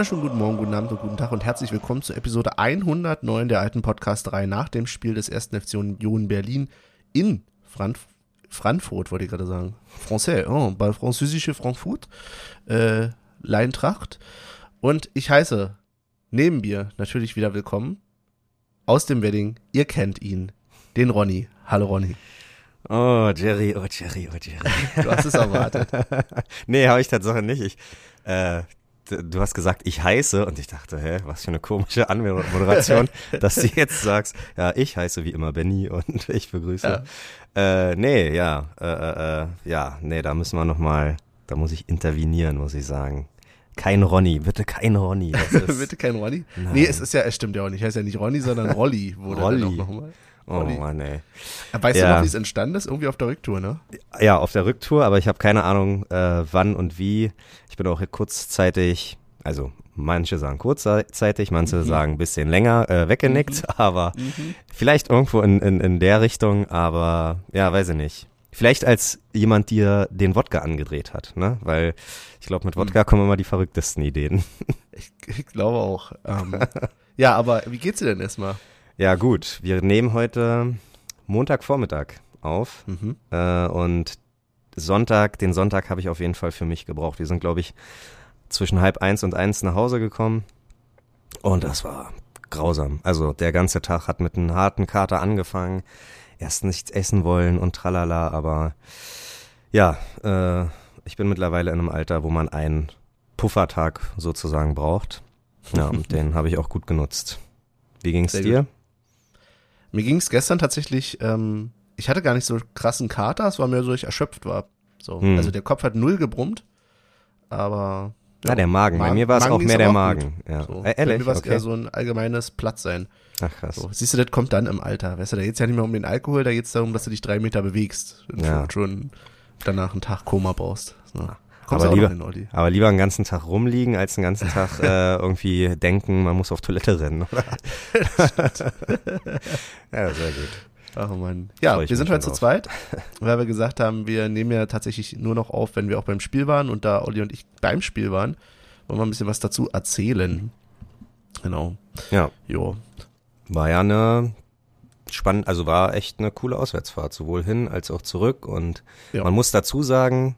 wunderschönen guten Morgen, guten Abend und guten Tag und herzlich willkommen zur Episode 109 der alten Podcast-Reihe nach dem Spiel des ersten FC Union Berlin in Frank Frankfurt, wollte ich gerade sagen. Français, oh, bei französische Frankfurt, äh, Leintracht. Und ich heiße neben mir natürlich wieder willkommen aus dem Wedding, ihr kennt ihn, den Ronny. Hallo Ronny. Oh, Jerry, oh Jerry, oh Jerry. Du hast es erwartet. nee, habe ich tatsächlich nicht. Ich, äh, du hast gesagt, ich heiße und ich dachte, hä, was für eine komische Anmoderation, dass du jetzt sagst, ja, ich heiße wie immer Benny und ich begrüße. Ja. Äh, nee, ja, äh, äh, äh ja, nee, da müssen wir nochmal, da muss ich intervenieren, muss ich sagen. Kein Ronny, bitte kein Ronny. bitte kein Ronny? Nein. Nee, es ist ja, es stimmt ja auch nicht. Heißt ja nicht Ronny, sondern Rolli wurde Rolli. dann auch nochmal. Oh Mann, ey. Weißt ja. du noch, wie es entstanden ist? Irgendwie auf der Rücktour, ne? Ja, auf der Rücktour, aber ich habe keine Ahnung, äh, wann und wie. Ich bin auch kurzzeitig, also manche sagen kurzzeitig, manche mhm. sagen ein bisschen länger äh, weggenickt, mhm. aber mhm. vielleicht irgendwo in, in, in der Richtung, aber ja, weiß ich nicht. Vielleicht als jemand dir den Wodka angedreht hat, ne? Weil ich glaube, mit Wodka mhm. kommen immer die verrücktesten Ideen. Ich, ich glaube auch. Ähm, ja, aber wie geht's dir denn erstmal? Ja, gut. Wir nehmen heute Montagvormittag auf mhm. äh, und Sonntag, den Sonntag habe ich auf jeden Fall für mich gebraucht. Wir sind, glaube ich, zwischen halb eins und eins nach Hause gekommen und das war grausam. Also der ganze Tag hat mit einem harten Kater angefangen. Erst nichts essen wollen und tralala, aber ja, äh, ich bin mittlerweile in einem Alter, wo man einen Puffertag sozusagen braucht. Ja, und den habe ich auch gut genutzt. Wie ging's Sehr dir? Gut. Mir ging es gestern tatsächlich, ähm, ich hatte gar nicht so krassen Kater, es war mehr so, ich erschöpft war. So. Hm. Also der Kopf hat null gebrummt, aber. Ja, ja der Magen. Magen. Bei mir war es auch mehr der Magen. Ja. So. Äh, ehrlich? Bei mir war es okay. eher so ein allgemeines Plattsein. Ach krass. So. Siehst du, das kommt dann im Alter. Weißt du, da geht's ja nicht mehr um den Alkohol, da geht's darum, dass du dich drei Meter bewegst und ja. schon danach einen Tag Koma braust. So. Aber lieber, hin, aber lieber einen ganzen Tag rumliegen, als einen ganzen Tag äh, irgendwie denken, man muss auf Toilette rennen. ja, sehr gut. Ach man. Ja, wir sind heute zu zweit, weil wir gesagt haben, wir nehmen ja tatsächlich nur noch auf, wenn wir auch beim Spiel waren und da Olli und ich beim Spiel waren, wollen wir ein bisschen was dazu erzählen. Genau. Ja. Jo. War ja eine spannend, also war echt eine coole Auswärtsfahrt, sowohl hin als auch zurück und ja. man muss dazu sagen,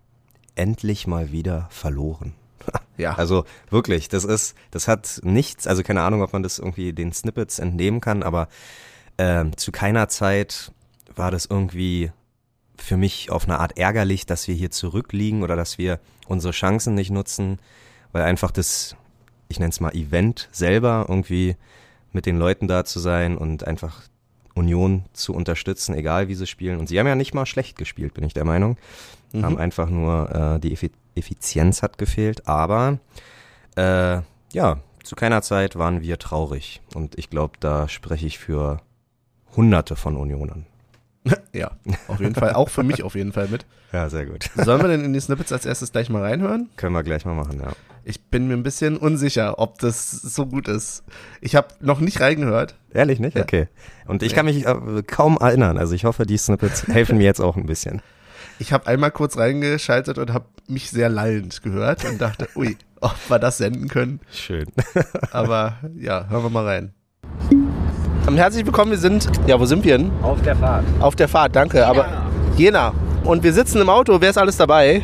endlich mal wieder verloren. Ja. Also wirklich, das ist, das hat nichts, also keine Ahnung, ob man das irgendwie den Snippets entnehmen kann, aber äh, zu keiner Zeit war das irgendwie für mich auf eine Art ärgerlich, dass wir hier zurückliegen oder dass wir unsere Chancen nicht nutzen, weil einfach das, ich nenne es mal Event selber irgendwie mit den Leuten da zu sein und einfach Union zu unterstützen, egal wie sie spielen. Und sie haben ja nicht mal schlecht gespielt, bin ich der Meinung. Mhm. Haben einfach nur äh, die Effizienz hat gefehlt. Aber äh, ja, zu keiner Zeit waren wir traurig. Und ich glaube, da spreche ich für Hunderte von Unionern. ja, auf jeden Fall. Auch für mich auf jeden Fall mit. Ja, sehr gut. Sollen wir denn in die Snippets als erstes gleich mal reinhören? Können wir gleich mal machen, ja. Ich bin mir ein bisschen unsicher, ob das so gut ist. Ich habe noch nicht reingehört. Ehrlich nicht? Ja. Okay. Und ich kann mich äh, kaum erinnern. Also ich hoffe, die Snippets helfen mir jetzt auch ein bisschen. Ich habe einmal kurz reingeschaltet und habe mich sehr lallend gehört und dachte, ui, ob wir das senden können. Schön. Aber ja, hören wir mal rein. Herzlich willkommen, wir sind, ja, wo sind wir denn? Auf der Fahrt. Auf der Fahrt, danke. Jena. Aber Jena. Und wir sitzen im Auto, wer ist alles dabei?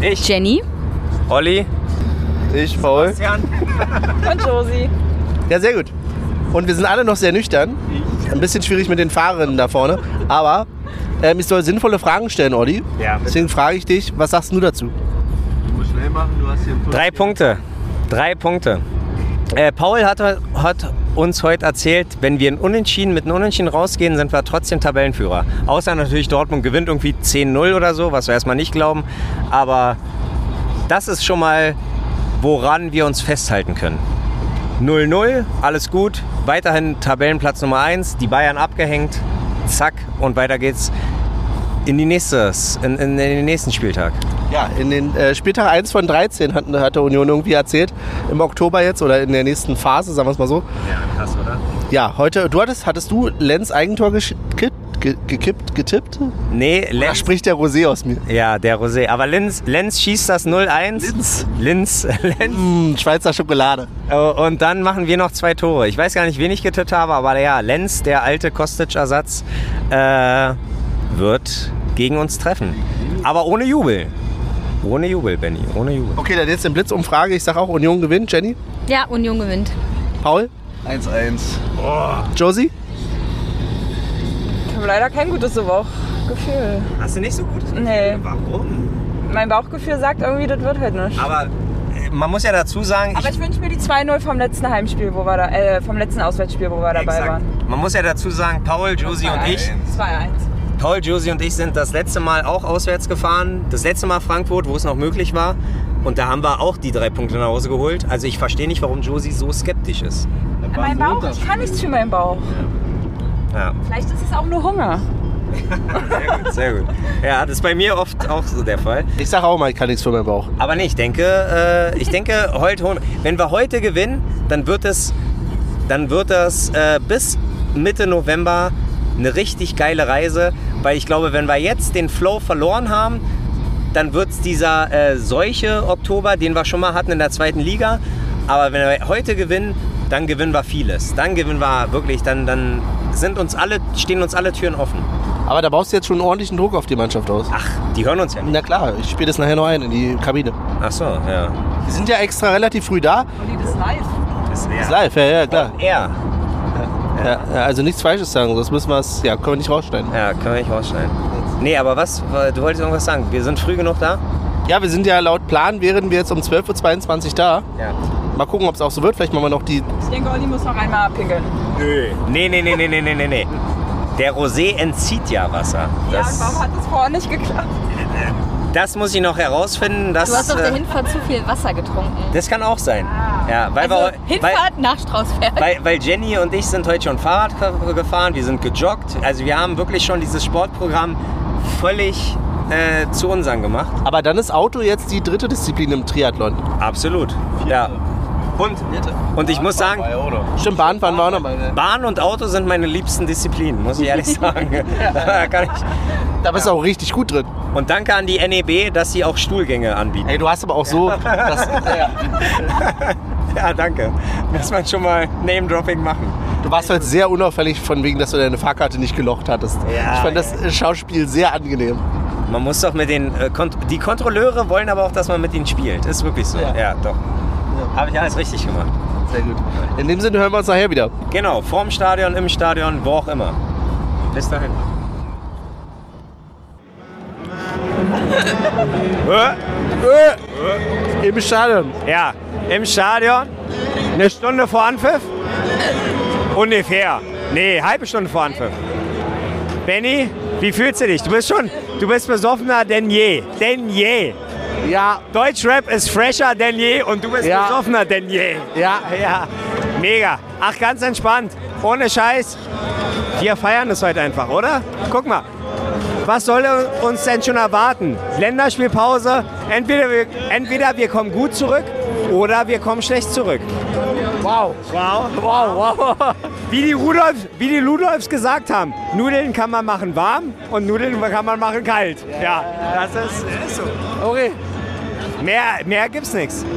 Ich. Jenny. Olli. Ich, Paul. Sebastian. Und Josi. Ja, sehr gut. Und wir sind alle noch sehr nüchtern. Ein bisschen schwierig mit den Fahrerinnen da vorne. Aber ähm, ich soll sinnvolle Fragen stellen, Olli. Ja. Bitte. Deswegen frage ich dich, was sagst du dazu? Du musst schnell machen, du hast hier Drei Punkte. Drei Punkte. Äh, Paul hat, hat, uns heute erzählt, wenn wir in Unentschieden mit einem Unentschieden rausgehen, sind wir trotzdem Tabellenführer. Außer natürlich Dortmund gewinnt irgendwie 10-0 oder so, was wir erstmal nicht glauben. Aber das ist schon mal woran wir uns festhalten können. 0-0, alles gut, weiterhin Tabellenplatz Nummer 1, die Bayern abgehängt, zack und weiter geht's in, die nächstes, in, in, in den nächsten Spieltag. Ja, in den äh, Spieltag 1 von 13 hat, hat der Union irgendwie erzählt. Im Oktober jetzt oder in der nächsten Phase, sagen wir es mal so. Ja, krass, oder? Ja, heute, du hattest, hattest du Lenz Eigentor Ge gekippt, getippt? Nee, Da Lenz. spricht der Rosé aus mir. Ja, der Rosé. Aber Lenz, Lenz schießt das 0-1. Linz. Linz. Lenz. Mm, Schweizer Schokolade. Oh, Und dann machen wir noch zwei Tore. Ich weiß gar nicht, wen ich getippt habe, aber ja, Lenz, der alte Kostic-Ersatz, äh, wird gegen uns treffen. Aber ohne Jubel. Ohne Jubel, Benny. Ohne Jubel. Okay, dann jetzt eine Blitzumfrage. Ich sag auch Union gewinnt. Jenny? Ja, Union gewinnt. Paul? 1-1. Josie? Ich habe leider kein gutes Bauchgefühl. Hast du nicht so gut? Nee. Warum? Mein Bauchgefühl sagt irgendwie, das wird halt nicht. Aber äh, man muss ja dazu sagen, Aber ich wünsche mir die 2-0 vom letzten Heimspiel, wo wir da, äh, vom letzten Auswärtsspiel, wo wir dabei Exakt. waren. Man muss ja dazu sagen, Paul, Josie und ich, 2-1. Paul, Josie und ich sind das letzte Mal auch auswärts gefahren. Das letzte Mal Frankfurt, wo es noch möglich war. Und da haben wir auch die drei Punkte nach Hause geholt. Also ich verstehe nicht, warum Josie so skeptisch ist. Mein Bauch, ich kann nichts für meinen Bauch. Ja, Vielleicht ist es auch nur Hunger. sehr gut, sehr gut. Ja, das ist bei mir oft auch so der Fall. Ich sag auch mal, ich kann nichts für meinen Bauch. Aber nee, ich denke, äh, ich denke, heute, wenn wir heute gewinnen, dann wird es, dann wird das äh, bis Mitte November eine richtig geile Reise, weil ich glaube, wenn wir jetzt den Flow verloren haben, dann wird es dieser äh, Seuche Oktober, den wir schon mal hatten in der zweiten Liga. Aber wenn wir heute gewinnen, dann gewinnen wir vieles. Dann gewinnen wir wirklich, dann, dann sind uns alle, stehen uns alle Türen offen. Aber da baust du jetzt schon einen ordentlichen Druck auf die Mannschaft aus. Ach, die hören uns ja nicht. Na klar, ich spiele das nachher noch ein in die Kabine. Ach so, ja. Wir sind ja extra relativ früh da. Und die ist live. Das Ist live, ja, ja, klar. Er. Ja, ja, also nichts Falsches sagen, sonst müssen wir es, ja, können wir nicht rausschneiden. Ja, können wir nicht rausschneiden. Nee, aber was, du wolltest irgendwas sagen. Wir sind früh genug da? Ja, wir sind ja laut Plan, wären wir jetzt um 12.22 Uhr da. Ja. Mal gucken, ob es auch so wird. Vielleicht machen wir noch die. Ich denke, Olli muss noch einmal abpinkeln. Nö. Nee, nee, nee, nee, nee, nee, nee, nee. Der Rosé entzieht ja Wasser. Ja, Das, und warum hat das vorher nicht geklappt? das muss ich noch herausfinden. Das, Du hast auf der äh, Hinfahrt zu viel Wasser getrunken. das kann auch sein. Ja, weil, Also wir, weil, Hinfahrt nach Strausberg. weil, weil Jenny und ich sind heute schon Fahrrad ge- gefahren, wir sind gejoggt. Also wir haben wirklich schon dieses Sportprogramm völlig äh, zu unseren gemacht. Aber dann ist Auto jetzt die dritte Disziplin im Triathlon. Absolut. Ja. Und, und ich muss sagen, Stimmt, Bahnfahren war auch noch mal. Bahn und Auto sind meine liebsten Disziplinen, muss ich ehrlich sagen. Da kann ich. Da bist du auch richtig gut drin. Und danke an die NEB, dass sie auch Stuhlgänge anbieten. Ey, du hast aber auch so. Das, ja. Ja, danke. Muss man schon mal Name-Dropping machen. Du warst heute sehr unauffällig von wegen, dass du deine Fahrkarte nicht gelocht hattest. Ja, ich fand das Schauspiel sehr angenehm. Man muss doch mit den. Äh, Kont die Kontrolleure wollen aber auch, dass man mit ihnen spielt. Ist wirklich so. Ja. Ja, doch. Habe ich alles richtig gemacht. Sehr gut. In dem Sinne hören wir uns nachher wieder. Genau, vorm Stadion, im Stadion, wo auch immer. Bis dahin. Im Stadion. Ja, im Stadion. Eine Stunde vor Anpfiff? Ungefähr. Nee, halbe Stunde vor Anpfiff. Benny, wie fühlst du dich? Du bist schon, du bist besoffener denn je. Denn je. Ja, Deutschrap ist fresher denn je und du bist Ja. besoffener denn je. ja. Ja, mega. Ach, ganz entspannt. Ohne Scheiß. Wir feiern es heute einfach, oder? Guck mal. Was soll uns denn schon erwarten? Länderspielpause. Entweder wir, entweder wir kommen gut zurück oder wir kommen schlecht zurück. Wow. Wow, wow, wow. Wie die, Rudolf, wie die Ludolfs gesagt haben, Nudeln kann man machen warm und Nudeln kann man machen kalt. Ja, das ist, ist so. Okay. Mehr, mehr gibt's nichts.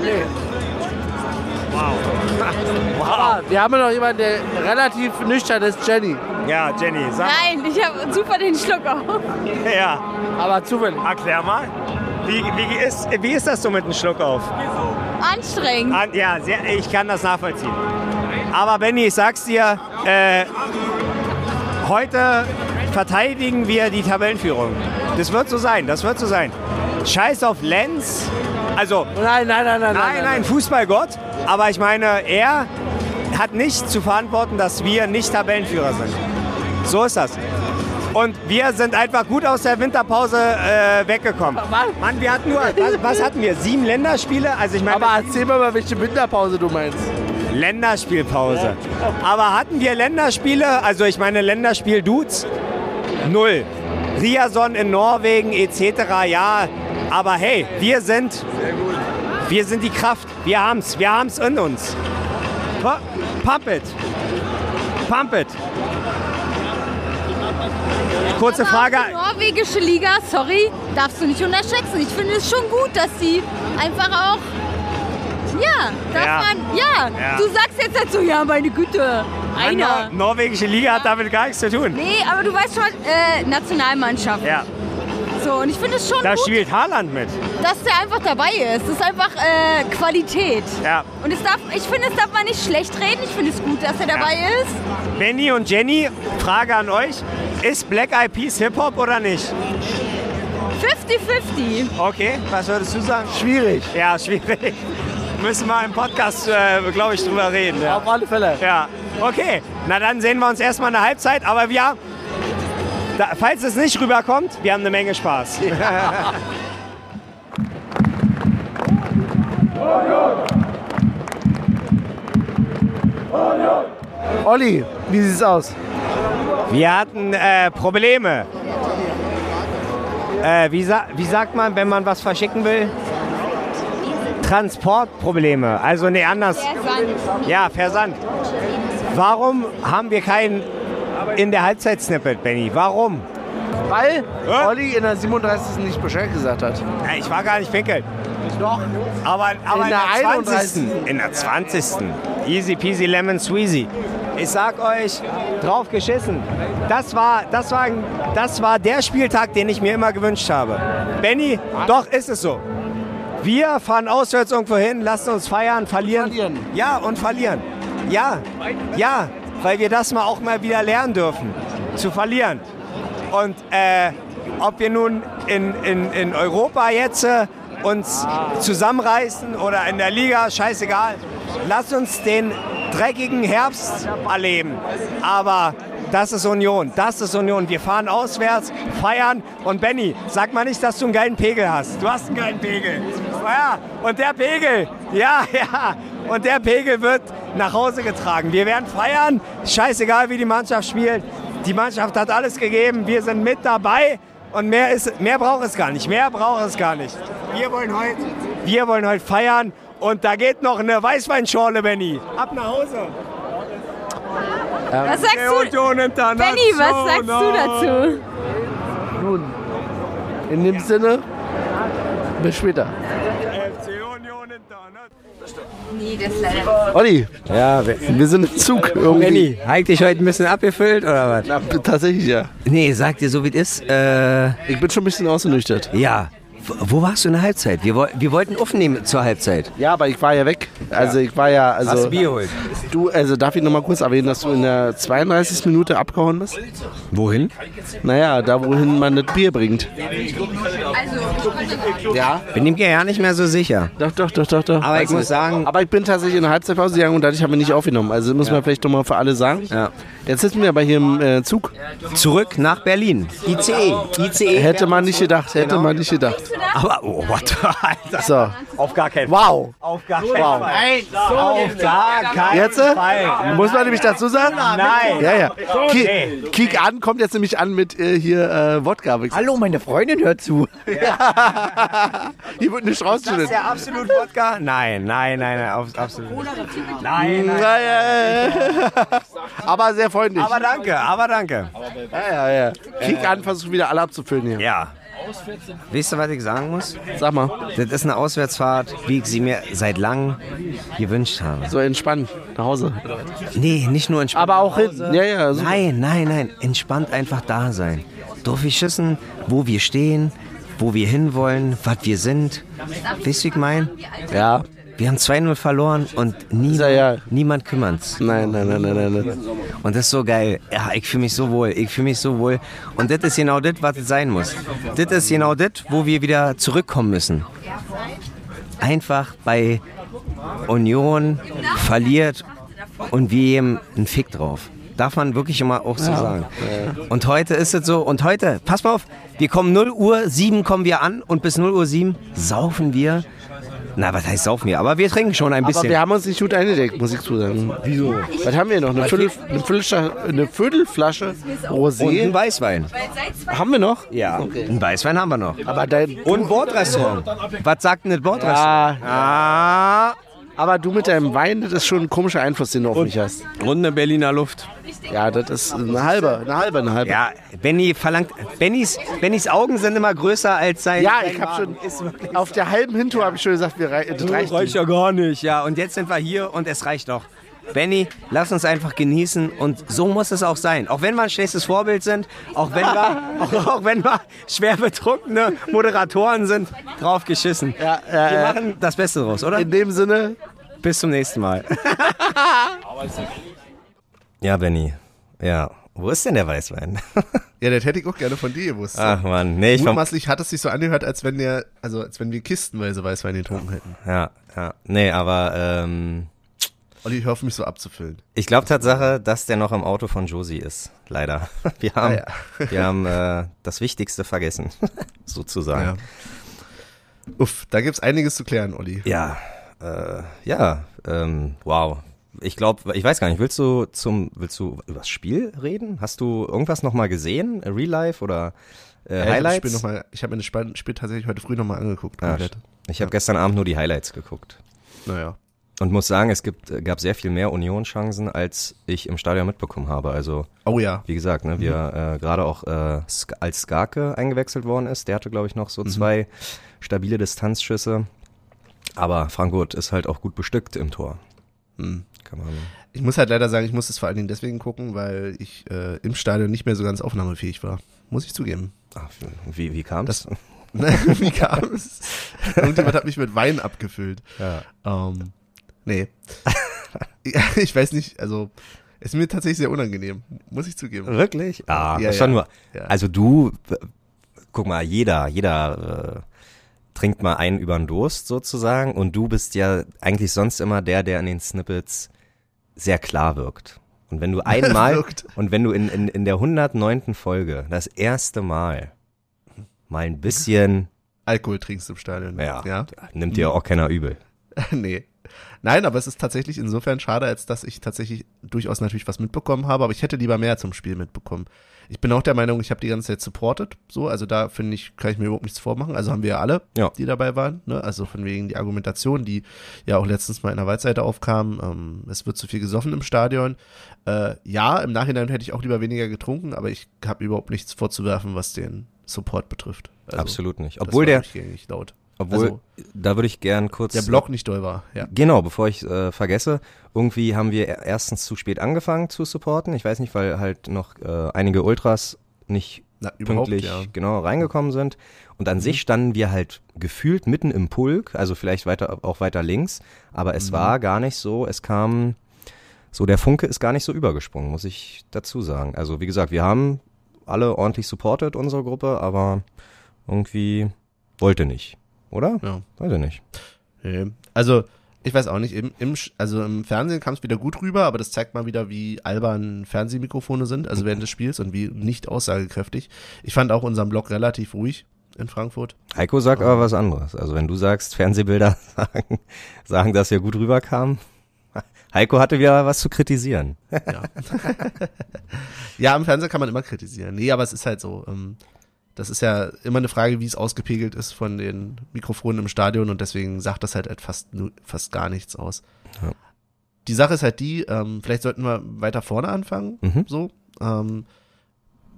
Ah, wir haben noch jemanden, der relativ nüchtern ist, Jenny. Ja, Jenny, sag Nein, ich habe super den Schluck auf. Ja, Aber zufällig. erklär mal. Wie, wie, ist, wie ist das so mit einem Schluck auf? Anstrengend. An, ja, sehr, ich kann das nachvollziehen. Aber Benny, ich sag's dir, äh, heute verteidigen wir die Tabellenführung. Das wird so sein, das wird so sein. Scheiß auf Lenz. Also, Nein, nein, nein, nein. nein, nein, Fußballgott. Aber ich meine, er hat nicht zu verantworten, dass wir nicht Tabellenführer sind. So ist das. Und wir sind einfach gut aus der Winterpause äh, weggekommen. Mann, wir hatten nur, was, was hatten wir? Sieben Länderspiele? Also ich meine, Aber erzähl mir mal, welche Winterpause du meinst. Länderspielpause. Aber hatten wir Länderspiele? Also ich meine Länderspiel-Dudes? Null. Riason in Norwegen etc. Ja, aber hey, wir sind, wir sind die Kraft. Wir haben's, wir haben's in uns. Pu- Pump it. Pump it. Kurze Frage. Die norwegische Liga, sorry, darfst du nicht unterschätzen. Ich finde es schon gut, dass sie einfach auch. Ja, darf Ja. man. Ja, Ja. du sagst jetzt dazu, ja, meine Güte. Einer. Nor norwegische Liga hat damit gar nichts zu tun. Nee, aber du weißt schon, äh, Nationalmannschaft. Ja, So, und ich finde es schon da gut, spielt Haaland mit. dass der einfach dabei ist. Das ist einfach äh, Qualität. Ja. Und es darf, ich finde, es darf man nicht schlecht reden. Ich finde es gut, dass er dabei ist. Benny und Jenny, Frage an euch. Ist Black Eyed Peas Hip-Hop oder nicht? 50-50. Okay, was würdest du sagen? Schwierig. Ja, schwierig. Müssen wir im Podcast, äh, glaube ich, drüber reden. Ja. Auf alle Fälle. ja, okay. Na dann sehen wir uns erstmal in der Halbzeit. Aber wir, da, falls es nicht rüberkommt, wir haben eine Menge Spaß. Olli, wie sieht's aus? Wir hatten äh, Probleme. Äh, wie, sa wie sagt man, wenn man was verschicken will? Transportprobleme. Also nee, anders. Ja, Versand. Warum haben wir keinen in der Halbzeitsnippet, Benny? Warum? Weil Ja? Olli in der 37. nicht Bescheid gesagt hat. Ja, Ich war gar nicht pinkeln. Doch. Aber, aber in, In der, der 20. In der 20. Easy peasy lemon squeezy. Ich sag euch, drauf geschissen. Das war, das, war, das war der Spieltag, den ich mir immer gewünscht habe. Benny, doch ist es so. Wir fahren auswärts irgendwo hin, lassen uns feiern, verlieren. Verlieren. Ja, und verlieren. Ja, ja, weil wir das mal auch mal wieder lernen dürfen, zu verlieren. Und äh, ob wir nun in, in, in Europa jetzt äh, uns zusammenreißen oder in der Liga, scheißegal. Lass uns den dreckigen Herbst erleben. Aber das ist Union, das ist Union. Wir fahren auswärts, feiern. Und Benny, sag mal nicht, dass du einen geilen Pegel hast. Du hast einen geilen Pegel. Ja, und der Pegel, ja, ja. Und der Pegel wird nach Hause getragen. Wir werden feiern, scheißegal wie die Mannschaft spielt. Die Mannschaft hat alles gegeben, wir sind mit dabei und mehr, ist, mehr braucht es gar nicht. Mehr braucht es gar nicht. Wir wollen heute, wir wollen heute feiern und da geht noch eine Weißweinschorle, Benny. Ab nach Hause. Was sagst du? Benny, was sagst du dazu? Nun, in dem Sinne, bis später. Nee, das leider. Olli, Ja, wir sind im Zug irgendwie. Benny, hat dich heute ein bisschen abgefüllt oder was? Na, tatsächlich ja. Nee, sag dir so wie es ist. Äh, Ich bin schon ein bisschen ausgenüchtert. ja. Wo warst du in der Halbzeit? Wir, woll- wir wollten aufnehmen zur Halbzeit. Ja, aber ich war ja weg. Also ich war ja, Hast also du Bier geholt? du, also darf ich noch mal kurz erwähnen, dass du in der 32. Minute abgehauen bist? Wohin? Naja, da wohin man das Bier bringt. Ja, Bin ihm ja nicht mehr so sicher. doch, doch, doch, doch, doch. Aber ich Weiß muss sagen- aber ich bin tatsächlich in der Halbzeitpause gegangen und dadurch haben wir nicht aufgenommen. Also muss man vielleicht noch mal für alle sagen. Ja. Jetzt sitzen wir aber hier im äh, Zug. Zurück nach Berlin. ICE. ICE. Hätte man nicht gedacht, hätte man nicht gedacht. Aber, oh, what? Alter. So, Auf gar keinen wow. Auf gar keinen Fall. Auf gar keinen Jetzt äh, Fall. muss man nämlich dazu sagen. Nein. Ja, ja. Ki Kick an kommt jetzt nämlich an mit äh, hier äh, Wodka. Hallo, meine Freundin hört zu. Hier wird nicht Ist rausgeschnitten. der absolut Wodka? Nein, nein, nein, nein, auf, absolut. Nein, nein. Ja, ja, ja. Aber sehr freundlich. Aber danke, aber danke. Ja, ja, ja. Kick an, versucht wieder alle abzufüllen hier. Ja. Weißt du, was ich sagen muss? Sag mal, Das ist eine Auswärtsfahrt, wie ich sie mir seit langem gewünscht habe. so entspannen. Nach Hause. Nee, nicht nur entspannt. Aber auch hin. Ja, ja. So. Nein, nein, nein. Entspannt einfach da sein. Doof ich schissen, wo wir stehen, wo wir hinwollen, was wir sind. Weißt du, wie ich mein? Ja. Wir haben 2-0 verloren und nie, Ja, ja. niemand kümmert's. Nein, nein, nein, nein, nein. nein. Und das ist so geil. Ja, ich fühle mich so wohl. Ich fühle mich so wohl. Und das ist genau das, was es sein muss. Das ist genau das, wo wir wieder zurückkommen müssen. Einfach bei Union verliert und wir geben einen Fick drauf. Darf man wirklich immer auch so sagen. Und heute ist es so, und heute, pass mal auf, wir kommen 0 Uhr 7 kommen wir an und bis 0 Uhr 7 saufen wir. Na, was heißt saufen wir? Aber wir trinken schon ein Aber bisschen. wir haben uns nicht gut eingedeckt, muss ich zusagen. Wieso? Was haben wir noch? Eine, Viertel, eine, Viertelflasche, eine Viertelflasche und Rosé. einen Weißwein. Haben wir noch? Ja, einen Weißwein haben wir noch. Aber dein. Und Bordrestaurant. Was sagt denn das Bordrestaurant? Ja, Ah, Aber du mit deinem Wein, das ist schon ein komischer Einfluss, den du auf mich hast. Und eine Berliner Luft. Ja, das ist eine halbe, eine halbe, eine halbe. Ja, Benny verlangt. Bennys, Bennys Augen sind immer größer als sein. Ja, sein ich habe Magen. Ist wirklich schon auf der halben Hintour habe ich schon gesagt, wir rei das reicht. reicht nicht. ja gar nicht. Ja, und jetzt sind wir hier und es reicht doch. Benny, lass uns einfach genießen und so muss es auch sein. Auch wenn wir ein schlechtes Vorbild sind, auch wenn wir, auch, auch wenn wir schwer betrunkene Moderatoren sind, drauf geschissen. Ja, ja, Wir machen das Beste draus, oder? In dem Sinne, Bis zum nächsten Mal. Ja, Benny. Ja. Wo ist denn der Weißwein? Ja, das hätte ich auch gerne von dir gewusst. Ach man, nee, ich Mutmaßlich hat es sich so angehört, als wenn der, also als wenn wir kistenweise Weißwein getrunken hätten. Ja, ja. Nee, aber ähm, Olli, hör auf mich so abzufüllen. ich glaube Tatsache, dass der noch im Auto von Josie ist. Leider. Wir haben, Ah, wir haben äh, das Wichtigste vergessen, sozusagen. Ja. Uff, da gibt's einiges zu klären, Olli. Ja, äh, ja, ähm, wow. Ich glaube, ich weiß gar nicht, willst du zum, willst du über das Spiel reden? Hast du irgendwas nochmal gesehen? Real Life oder äh, Ja, hab Highlights? Ich habe mir das Spiel tatsächlich heute früh nochmal angeguckt. Ah, ich habe gestern Abend nur die Highlights geguckt. Naja. Und muss sagen, es gibt, äh, gab sehr viel mehr Union-Chancen, als ich im Stadion mitbekommen habe. Also, Oh ja. wie gesagt, ne, wir äh, gerade auch äh, als Skarke eingewechselt worden ist, der hatte, glaube ich, noch so zwei stabile Distanzschüsse. Aber Frankfurt ist halt auch gut bestückt im Tor. Hm. Kann man. Ich muss halt leider sagen, ich muss es vor allen Dingen deswegen gucken, weil ich äh, im Stadion nicht mehr so ganz aufnahmefähig war. Muss ich zugeben. Ach, wie, wie kam's? Das- Wie kam es? Irgendjemand hat mich mit Wein abgefüllt. ja. Ähm, nee. ich weiß nicht, also ist mir tatsächlich sehr unangenehm, muss ich zugeben. Wirklich? Ah, Ja, schon ja. nur. Ja. Also du, guck mal, jeder, jeder äh, trinkt mal einen über den Durst sozusagen und du bist ja eigentlich sonst immer der, der in den Snippets sehr klar wirkt. Und wenn du einmal, und wenn du in, in, in der 109. Folge das erste Mal mal ein bisschen, Alkohol trinkst im Stadion. ja, ja? nimmt dir auch keiner übel. nee. Nein, aber es ist tatsächlich insofern schade, als dass ich tatsächlich durchaus natürlich was mitbekommen habe, aber ich hätte lieber mehr zum Spiel mitbekommen. Ich bin auch der Meinung, ich habe die ganze Zeit supported, so, also da finde ich, kann ich mir überhaupt nichts vormachen. Also haben wir ja alle, Ja. die dabei waren, ne? Also von wegen die Argumentation, die ja auch letztens mal in der Waldseite aufkam, ähm, es wird zu viel gesoffen im Stadion. Äh, ja, im Nachhinein hätte ich auch lieber weniger getrunken, aber ich habe überhaupt nichts vorzuwerfen, was den Support betrifft. Also, Absolut nicht. das Obwohl der. Obwohl, also- da würde ich gern kurz. Der Block nicht doll war, ja. Genau, bevor ich äh, vergesse, irgendwie haben wir erstens zu spät angefangen zu supporten. Ich weiß nicht, weil halt noch äh, einige Ultras nicht Na, pünktlich ja. genau reingekommen sind. Und an sich standen wir halt gefühlt mitten im Pulk, also vielleicht weiter auch weiter links, aber es war gar nicht so, es kam so der Funke ist gar nicht so übergesprungen, muss ich dazu sagen. Also wie gesagt, wir haben alle ordentlich supportet unsere Gruppe, aber irgendwie wollte nicht, oder? Ja. Weiß ich nicht. Nee. Also, ich weiß auch nicht, im, im, also im Fernsehen kam es wieder gut rüber, aber das zeigt mal wieder, wie albern Fernsehmikrofone sind, also während des Spiels und wie nicht aussagekräftig. Ich fand auch unseren Blog relativ ruhig in Frankfurt. Heiko sagt aber was anderes. Also wenn du sagst, Fernsehbilder sagen, sagen, dass wir gut rüberkamen. Heiko hatte wieder was zu kritisieren. Ja. ja, im Fernsehen kann man immer kritisieren. Nee, aber es ist halt so. Ähm, das ist ja immer eine Frage, wie es ausgepegelt ist von den Mikrofonen im Stadion und deswegen sagt das halt, halt fast, fast gar nichts aus. Ja. Die Sache ist halt die, ähm, vielleicht sollten wir weiter vorne anfangen. Mhm. So. Ähm,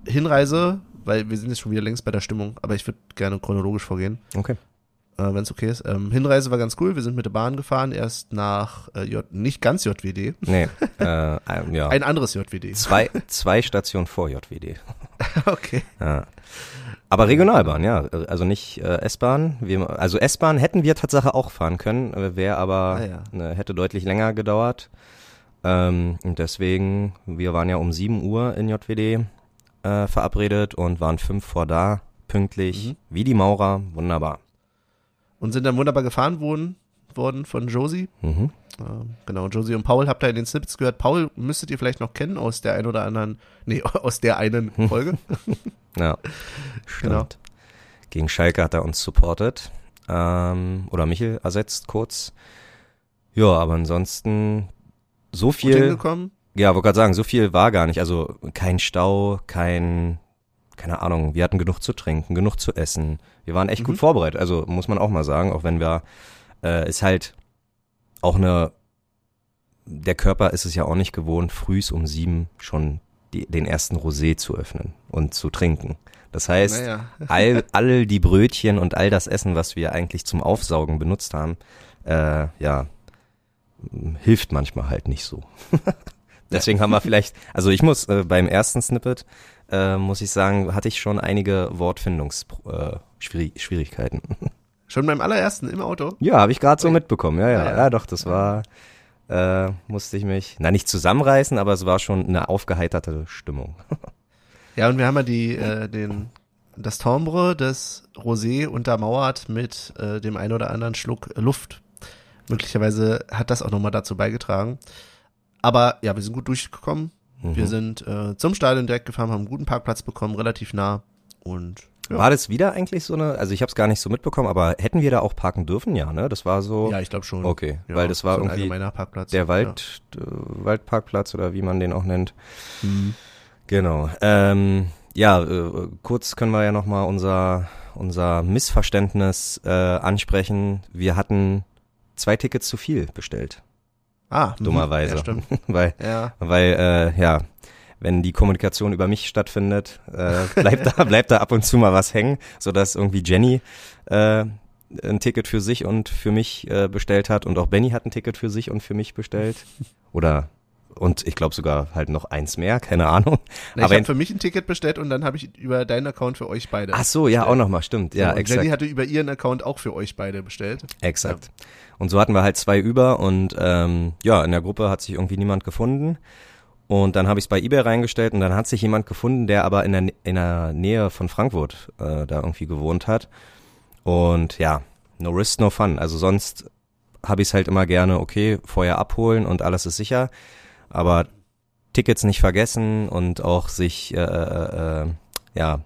Hinreise, weil wir sind jetzt schon wieder längst bei der Stimmung, aber ich würde gerne chronologisch vorgehen, Okay. äh, wenn es okay ist. Ähm, Hinreise war ganz cool, wir sind mit der Bahn gefahren, erst nach äh, J, nicht ganz JWD, Nee, äh, ähm, ja. ein anderes JWD. zwei, zwei Stationen vor JWD. Okay. Ja. Aber Regionalbahn, ja. Also nicht äh, S-Bahn. Also S-Bahn hätten wir Tatsache auch fahren können, äh, wäre aber, Ah, ja. ne, hätte deutlich länger gedauert. Ähm, und deswegen, wir waren ja um 7 Uhr in JWD äh, verabredet und waren fünf vor da, pünktlich, Mhm. wie die Maurer, wunderbar. Und sind dann wunderbar gefahren worden, worden von Josie. Mhm. Ähm, genau, Josie und Paul habt ihr in den Snippets gehört. Paul müsstet ihr vielleicht noch kennen aus der ein oder anderen, nee, aus der einen Folge. Ja, stimmt. Genau. Gegen Schalke hat er uns supportet. Ähm, oder Michel ersetzt kurz. Ja, aber ansonsten so Gut viel. hingekommen. Ja, wollte gerade sagen, so viel war gar nicht. Also kein Stau, kein, keine Ahnung, wir hatten genug zu trinken, genug zu essen. Wir waren echt Mhm. gut vorbereitet. Also muss man auch mal sagen, auch wenn wir, äh, ist halt auch eine, der Körper ist es ja auch nicht gewohnt, frühs um sieben schon die, den ersten Rosé zu öffnen und zu trinken. Das heißt, Naja. all, all die Brötchen und all das Essen, was wir eigentlich zum Aufsaugen benutzt haben, äh, ja, hilft manchmal halt nicht so. Deswegen haben wir vielleicht, also ich muss äh, beim ersten Snippet, äh, muss ich sagen, hatte ich schon einige Wortfindungsschwierigkeiten. Äh, Schwierigkeiten. Schon beim allerersten im Auto? Ja, habe ich gerade so mitbekommen. Ja, ja, Ah, ja, ja. doch, das war, äh, musste ich mich, na nicht zusammenreißen, aber es war schon eine aufgeheiterte Stimmung. Ja, und wir haben ja die, äh, den, das Timbre des Rosé untermauert mit äh, dem einen oder anderen Schluck Luft. Möglicherweise hat das auch nochmal dazu beigetragen. Aber ja, wir sind gut durchgekommen. Wir Mhm. sind äh, zum Stadion direkt gefahren, haben einen guten Parkplatz bekommen, relativ nah. Und ja, War das wieder eigentlich so eine, also ich habe es gar nicht so mitbekommen, aber hätten wir da auch parken dürfen? Ja, ne? Das war so ja ich glaube schon. Okay, ja, weil das war so irgendwie der Wald, äh, Waldparkplatz oder wie man den auch nennt. Ja. Mhm. Genau. Ähm, ja, äh, kurz können wir ja nochmal unser, unser Missverständnis äh, ansprechen. Wir hatten zwei Tickets zu viel bestellt, Ah, mhm. dummerweise. Ja, stimmt. weil, Ja, weil, äh, ja, wenn die Kommunikation über mich stattfindet, äh, bleibt da, bleibt da ab und zu mal was hängen, sodass irgendwie Jenny äh, ein Ticket für sich und für mich äh, bestellt hat und auch Benny hat ein Ticket für sich und für mich bestellt. Oder und ich glaube sogar halt noch eins mehr, keine Ahnung. Na, ich habe für mich ein Ticket bestellt und dann habe ich über deinen Account für euch beide. ach so, ja, auch nochmal, stimmt. Ja, So, und exakt. Jenny hatte über ihren Account auch für euch beide bestellt. Exakt. Und so hatten wir halt zwei über und ähm, ja, in der Gruppe hat sich irgendwie niemand gefunden. Und dann habe ich es bei eBay reingestellt und dann hat sich jemand gefunden, der aber in der, in der Nähe von Frankfurt äh, da irgendwie gewohnt hat. Und ja, no risk, no fun. Also sonst habe ich es halt immer gerne, okay, vorher abholen und alles ist sicher. Aber Tickets nicht vergessen und auch sich äh, äh, äh, ja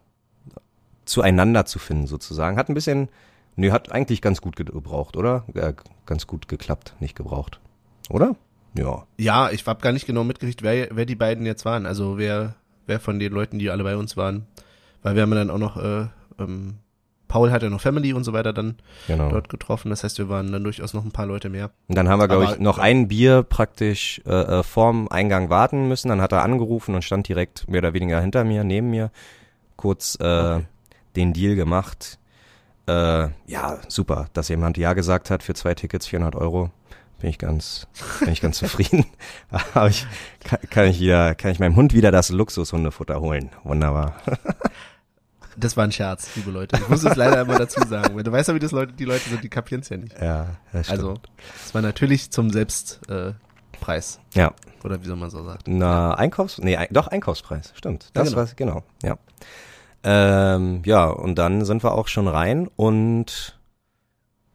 zueinander zu finden sozusagen. Hat ein bisschen, nee, hat eigentlich ganz gut ge- gebraucht, oder? Äh, ganz gut geklappt, nicht gebraucht. Oder? Ja. Ja, ich habe gar nicht genau mitgekriegt, wer, wer die beiden jetzt waren. Also wer, wer von den Leuten, die alle bei uns waren. Weil wir haben dann auch noch, äh, ähm, Paul hat ja noch Family und so weiter dann Genau. dort getroffen. Das heißt, wir waren dann durchaus noch ein paar Leute mehr. Und dann haben wir, glaube ich, noch ein Bier praktisch äh, äh, vorm Eingang warten müssen. Dann hat er angerufen und stand direkt mehr oder weniger hinter mir, neben mir. Kurz äh, Okay. den Deal gemacht. Äh, ja, super, dass jemand Ja gesagt hat für zwei Tickets, 400 Euro. Bin ich ganz, bin ich ganz zufrieden. Aber ich, kann, kann ich wieder, kann ich meinem Hund wieder das Luxushundefutter holen. Wunderbar. Das war ein Scherz, liebe Leute. Ich muss es leider immer dazu sagen. Weil du weißt ja, wie das Leute, die Leute sind, die kapieren es ja nicht. Ja, das stimmt. Also, es war natürlich zum Selbstpreis. Äh. Ja. Oder wie soll man so sagen. Na, Einkaufs, nee, doch Einkaufspreis, stimmt. Ja, Das genau. war, genau, ja. Ähm, ja, und dann sind wir auch schon rein und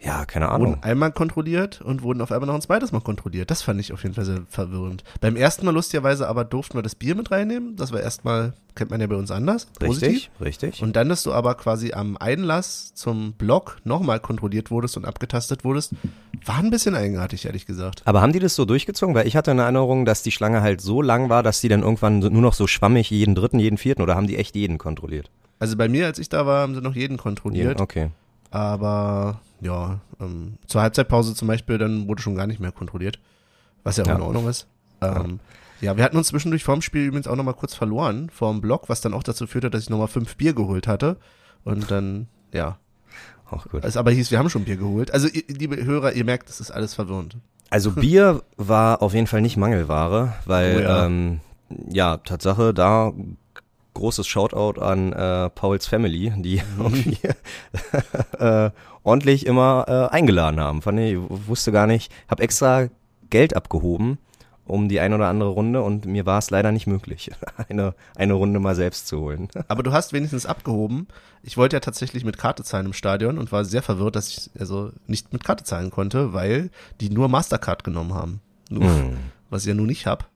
ja, keine Ahnung. Wurden einmal kontrolliert und wurden auf einmal noch ein zweites Mal kontrolliert. Das fand ich auf jeden Fall sehr verwirrend. Beim ersten Mal lustigerweise aber durften wir das Bier mit reinnehmen. Das war erstmal, kennt man ja bei uns anders. Positiv. Richtig, richtig. Und dann, dass du aber quasi am Einlass zum Block nochmal kontrolliert wurdest und abgetastet wurdest, war ein bisschen eigenartig, ehrlich gesagt. Aber haben die das so durchgezogen? Weil ich hatte eine Erinnerung, dass die Schlange halt so lang war, dass die dann irgendwann nur noch so schwammig jeden dritten, jeden vierten oder haben die echt jeden kontrolliert? Also bei mir, als ich da war, haben sie noch jeden kontrolliert. Jeden, okay. Aber ja, ähm, zur Halbzeitpause zum Beispiel, dann wurde schon gar nicht mehr kontrolliert. Was ja auch Ja. in Ordnung ist. Ähm, ja. wir hatten uns zwischendurch vorm Spiel übrigens auch nochmal kurz verloren, vorm Block, was dann auch dazu führte, dass ich nochmal fünf Bier geholt hatte. Und dann, ja, Auch gut. es aber hieß, wir haben schon Bier geholt. Also, ihr, liebe Hörer, ihr merkt, das ist alles verwirrend. Also Bier war auf jeden Fall nicht Mangelware, weil Oh ja. ja. Ähm, ja, Tatsache, da großes Shoutout an äh, Pauls Family, die irgendwie äh, ordentlich immer äh, eingeladen haben. Fand ich, wusste gar nicht, hab extra Geld abgehoben um die ein oder andere Runde und mir war es leider nicht möglich, eine, eine Runde mal selbst zu holen. Aber du hast wenigstens abgehoben. Ich wollte ja tatsächlich mit Karte zahlen im Stadion und war sehr verwirrt, dass ich also nicht mit Karte zahlen konnte, weil die nur Mastercard genommen haben. Nur, Hm. Was ich ja nun nicht hab.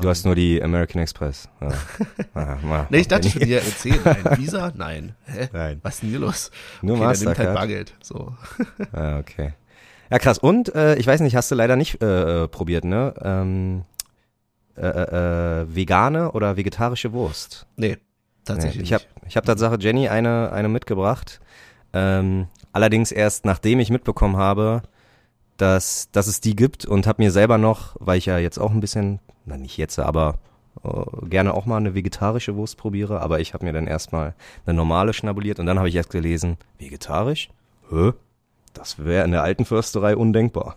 Du hast nur die American Express. Ja. Ah, mal- Nee, ich dachte schon, die erzählen. Nein, Visa? Nein. Hä? Nein. Was ist denn hier los? Nur okay, der nimmt halt Mastercard. Bargeld. So. Ah, okay. Ja, krass. Und äh, ich weiß nicht, hast du leider nicht äh, äh, probiert, ne? Ähm, äh, äh, äh, vegane oder vegetarische Wurst? Nee, tatsächlich Nee, ich habe nicht. ich hab Tatsache Jenny eine, eine mitgebracht. Ähm, allerdings erst nachdem ich mitbekommen habe, dass, dass es die gibt und habe mir selber noch, weil ich ja jetzt auch ein bisschen, na nicht jetzt, aber äh, gerne auch mal eine vegetarische Wurst probiere, aber ich habe mir dann erstmal eine normale schnabuliert und dann habe ich erst gelesen, vegetarisch? Hä? Das wäre in der alten Försterei undenkbar.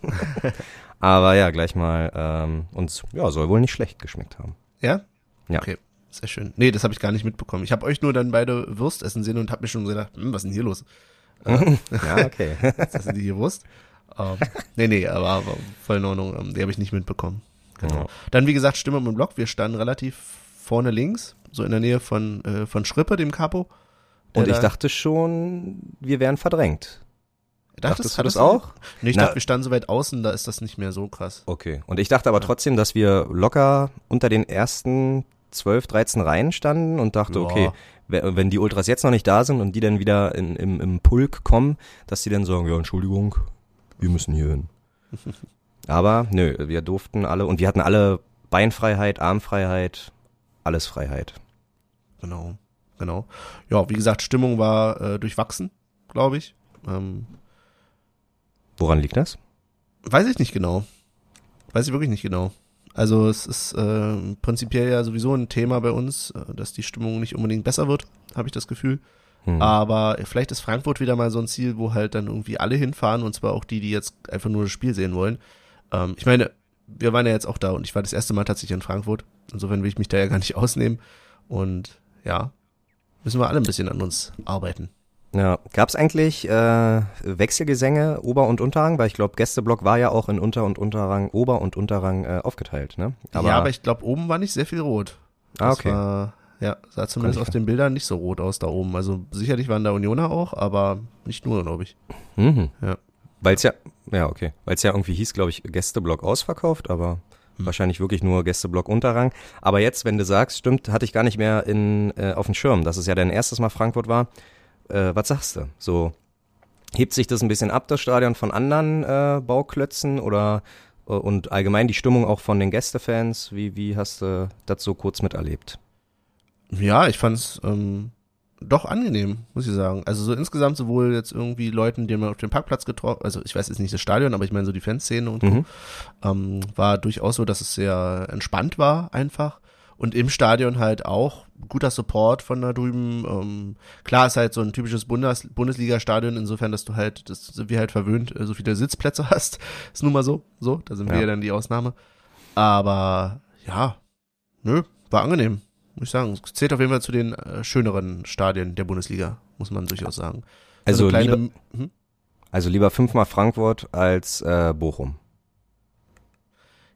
aber ja, gleich mal, ähm, und ja, soll wohl nicht schlecht geschmeckt haben. Ja? Ja. Okay, sehr schön. Nee, das habe ich gar nicht mitbekommen. Ich habe euch nur dann beide Wurst essen sehen und habe mir schon gedacht, hm, was ist denn hier los? ja, okay. Jetzt essen die hier Wurst. Ähm, nee, nee, aber, aber voll in Ordnung. Ähm, die habe ich nicht mitbekommen. Genau. Ja. Dann, wie gesagt, Stimme im Block. Wir standen relativ vorne links, so in der Nähe von, äh, von Schrippe, dem Capo. Und ich da- dachte schon, wir wären verdrängt. Dachtest, dachtest du das auch? Nee, ich Na- dachte, wir standen so weit außen, da ist das nicht mehr so krass. Okay. Und ich dachte aber trotzdem, dass wir locker unter den ersten 12, 13 Reihen standen und dachte, Ja. okay, we- wenn die Ultras jetzt noch nicht da sind und die dann wieder in, im, im Pulk kommen, dass die dann sagen, ja, Entschuldigung, wir müssen hier hin. aber nö, wir durften alle und wir hatten alle Beinfreiheit, Armfreiheit, alles Freiheit. Genau, genau. Ja, wie gesagt, Stimmung war äh, durchwachsen, glaube ich. Ähm, Woran liegt das? weiß ich nicht genau. Weiß ich wirklich nicht genau. Also es ist äh, prinzipiell ja sowieso ein Thema bei uns, äh, dass die Stimmung nicht unbedingt besser wird, habe ich das Gefühl. Hm. Aber vielleicht ist Frankfurt wieder mal so ein Ziel, wo halt dann irgendwie alle hinfahren und zwar auch die, die jetzt einfach nur das Spiel sehen wollen. Ähm, ich meine, wir waren ja jetzt auch da und ich war das erste Mal tatsächlich in Frankfurt. Insofern will ich mich da ja gar nicht ausnehmen. Und ja, müssen wir alle ein bisschen an uns arbeiten. Ja, gab es eigentlich äh, Wechselgesänge Ober- und Unterrang? Weil ich glaube, Gästeblock war ja auch in Unter- und Unterrang, Ober- und Unterrang äh, aufgeteilt, ne? ja, aber ich glaube, oben war nicht sehr viel rot. ah, okay. War, ja, sah zumindest auf den Bildern nicht so rot aus da oben. Also sicherlich waren da Unioner auch, aber nicht nur, glaube ich. Mhm. Ja. Weil es ja, ja, okay. Weil es ja irgendwie hieß, glaube ich, Gästeblock ausverkauft, aber Hm. wahrscheinlich wirklich nur Gästeblock Unterrang. Aber jetzt, wenn du sagst, stimmt, hatte ich gar nicht mehr in, äh, auf dem Schirm, dass es ja dein erstes Mal Frankfurt war. Äh, was sagst du? So, hebt sich das ein bisschen ab, das Stadion, von anderen äh, Bauklötzen oder äh, und allgemein die Stimmung auch von den Gästefans? Wie, wie hast du das so kurz miterlebt? Ja, ich fand's ähm, doch angenehm, muss ich sagen. Also so insgesamt sowohl jetzt irgendwie Leuten, die man auf dem Parkplatz getroffen, also ich weiß jetzt nicht das Stadion, aber ich meine so die Fanszene und Mhm. so, ähm, war durchaus so, dass es sehr entspannt war einfach. Und im Stadion halt auch guter Support von da drüben. Ähm, klar ist halt so ein typisches Bundes Bundesliga-Stadion, insofern, dass du halt, das sind wir halt verwöhnt, äh, so viele Sitzplätze hast. Ist nun mal so, so, da sind wir Ja. ja dann die Ausnahme. Aber ja, nö, war angenehm, muss ich sagen. Es zählt auf jeden Fall zu den äh, schöneren Stadien der Bundesliga, muss man durchaus sagen. Also, kleine, lieber, hm? also lieber fünfmal Frankfurt als äh, Bochum.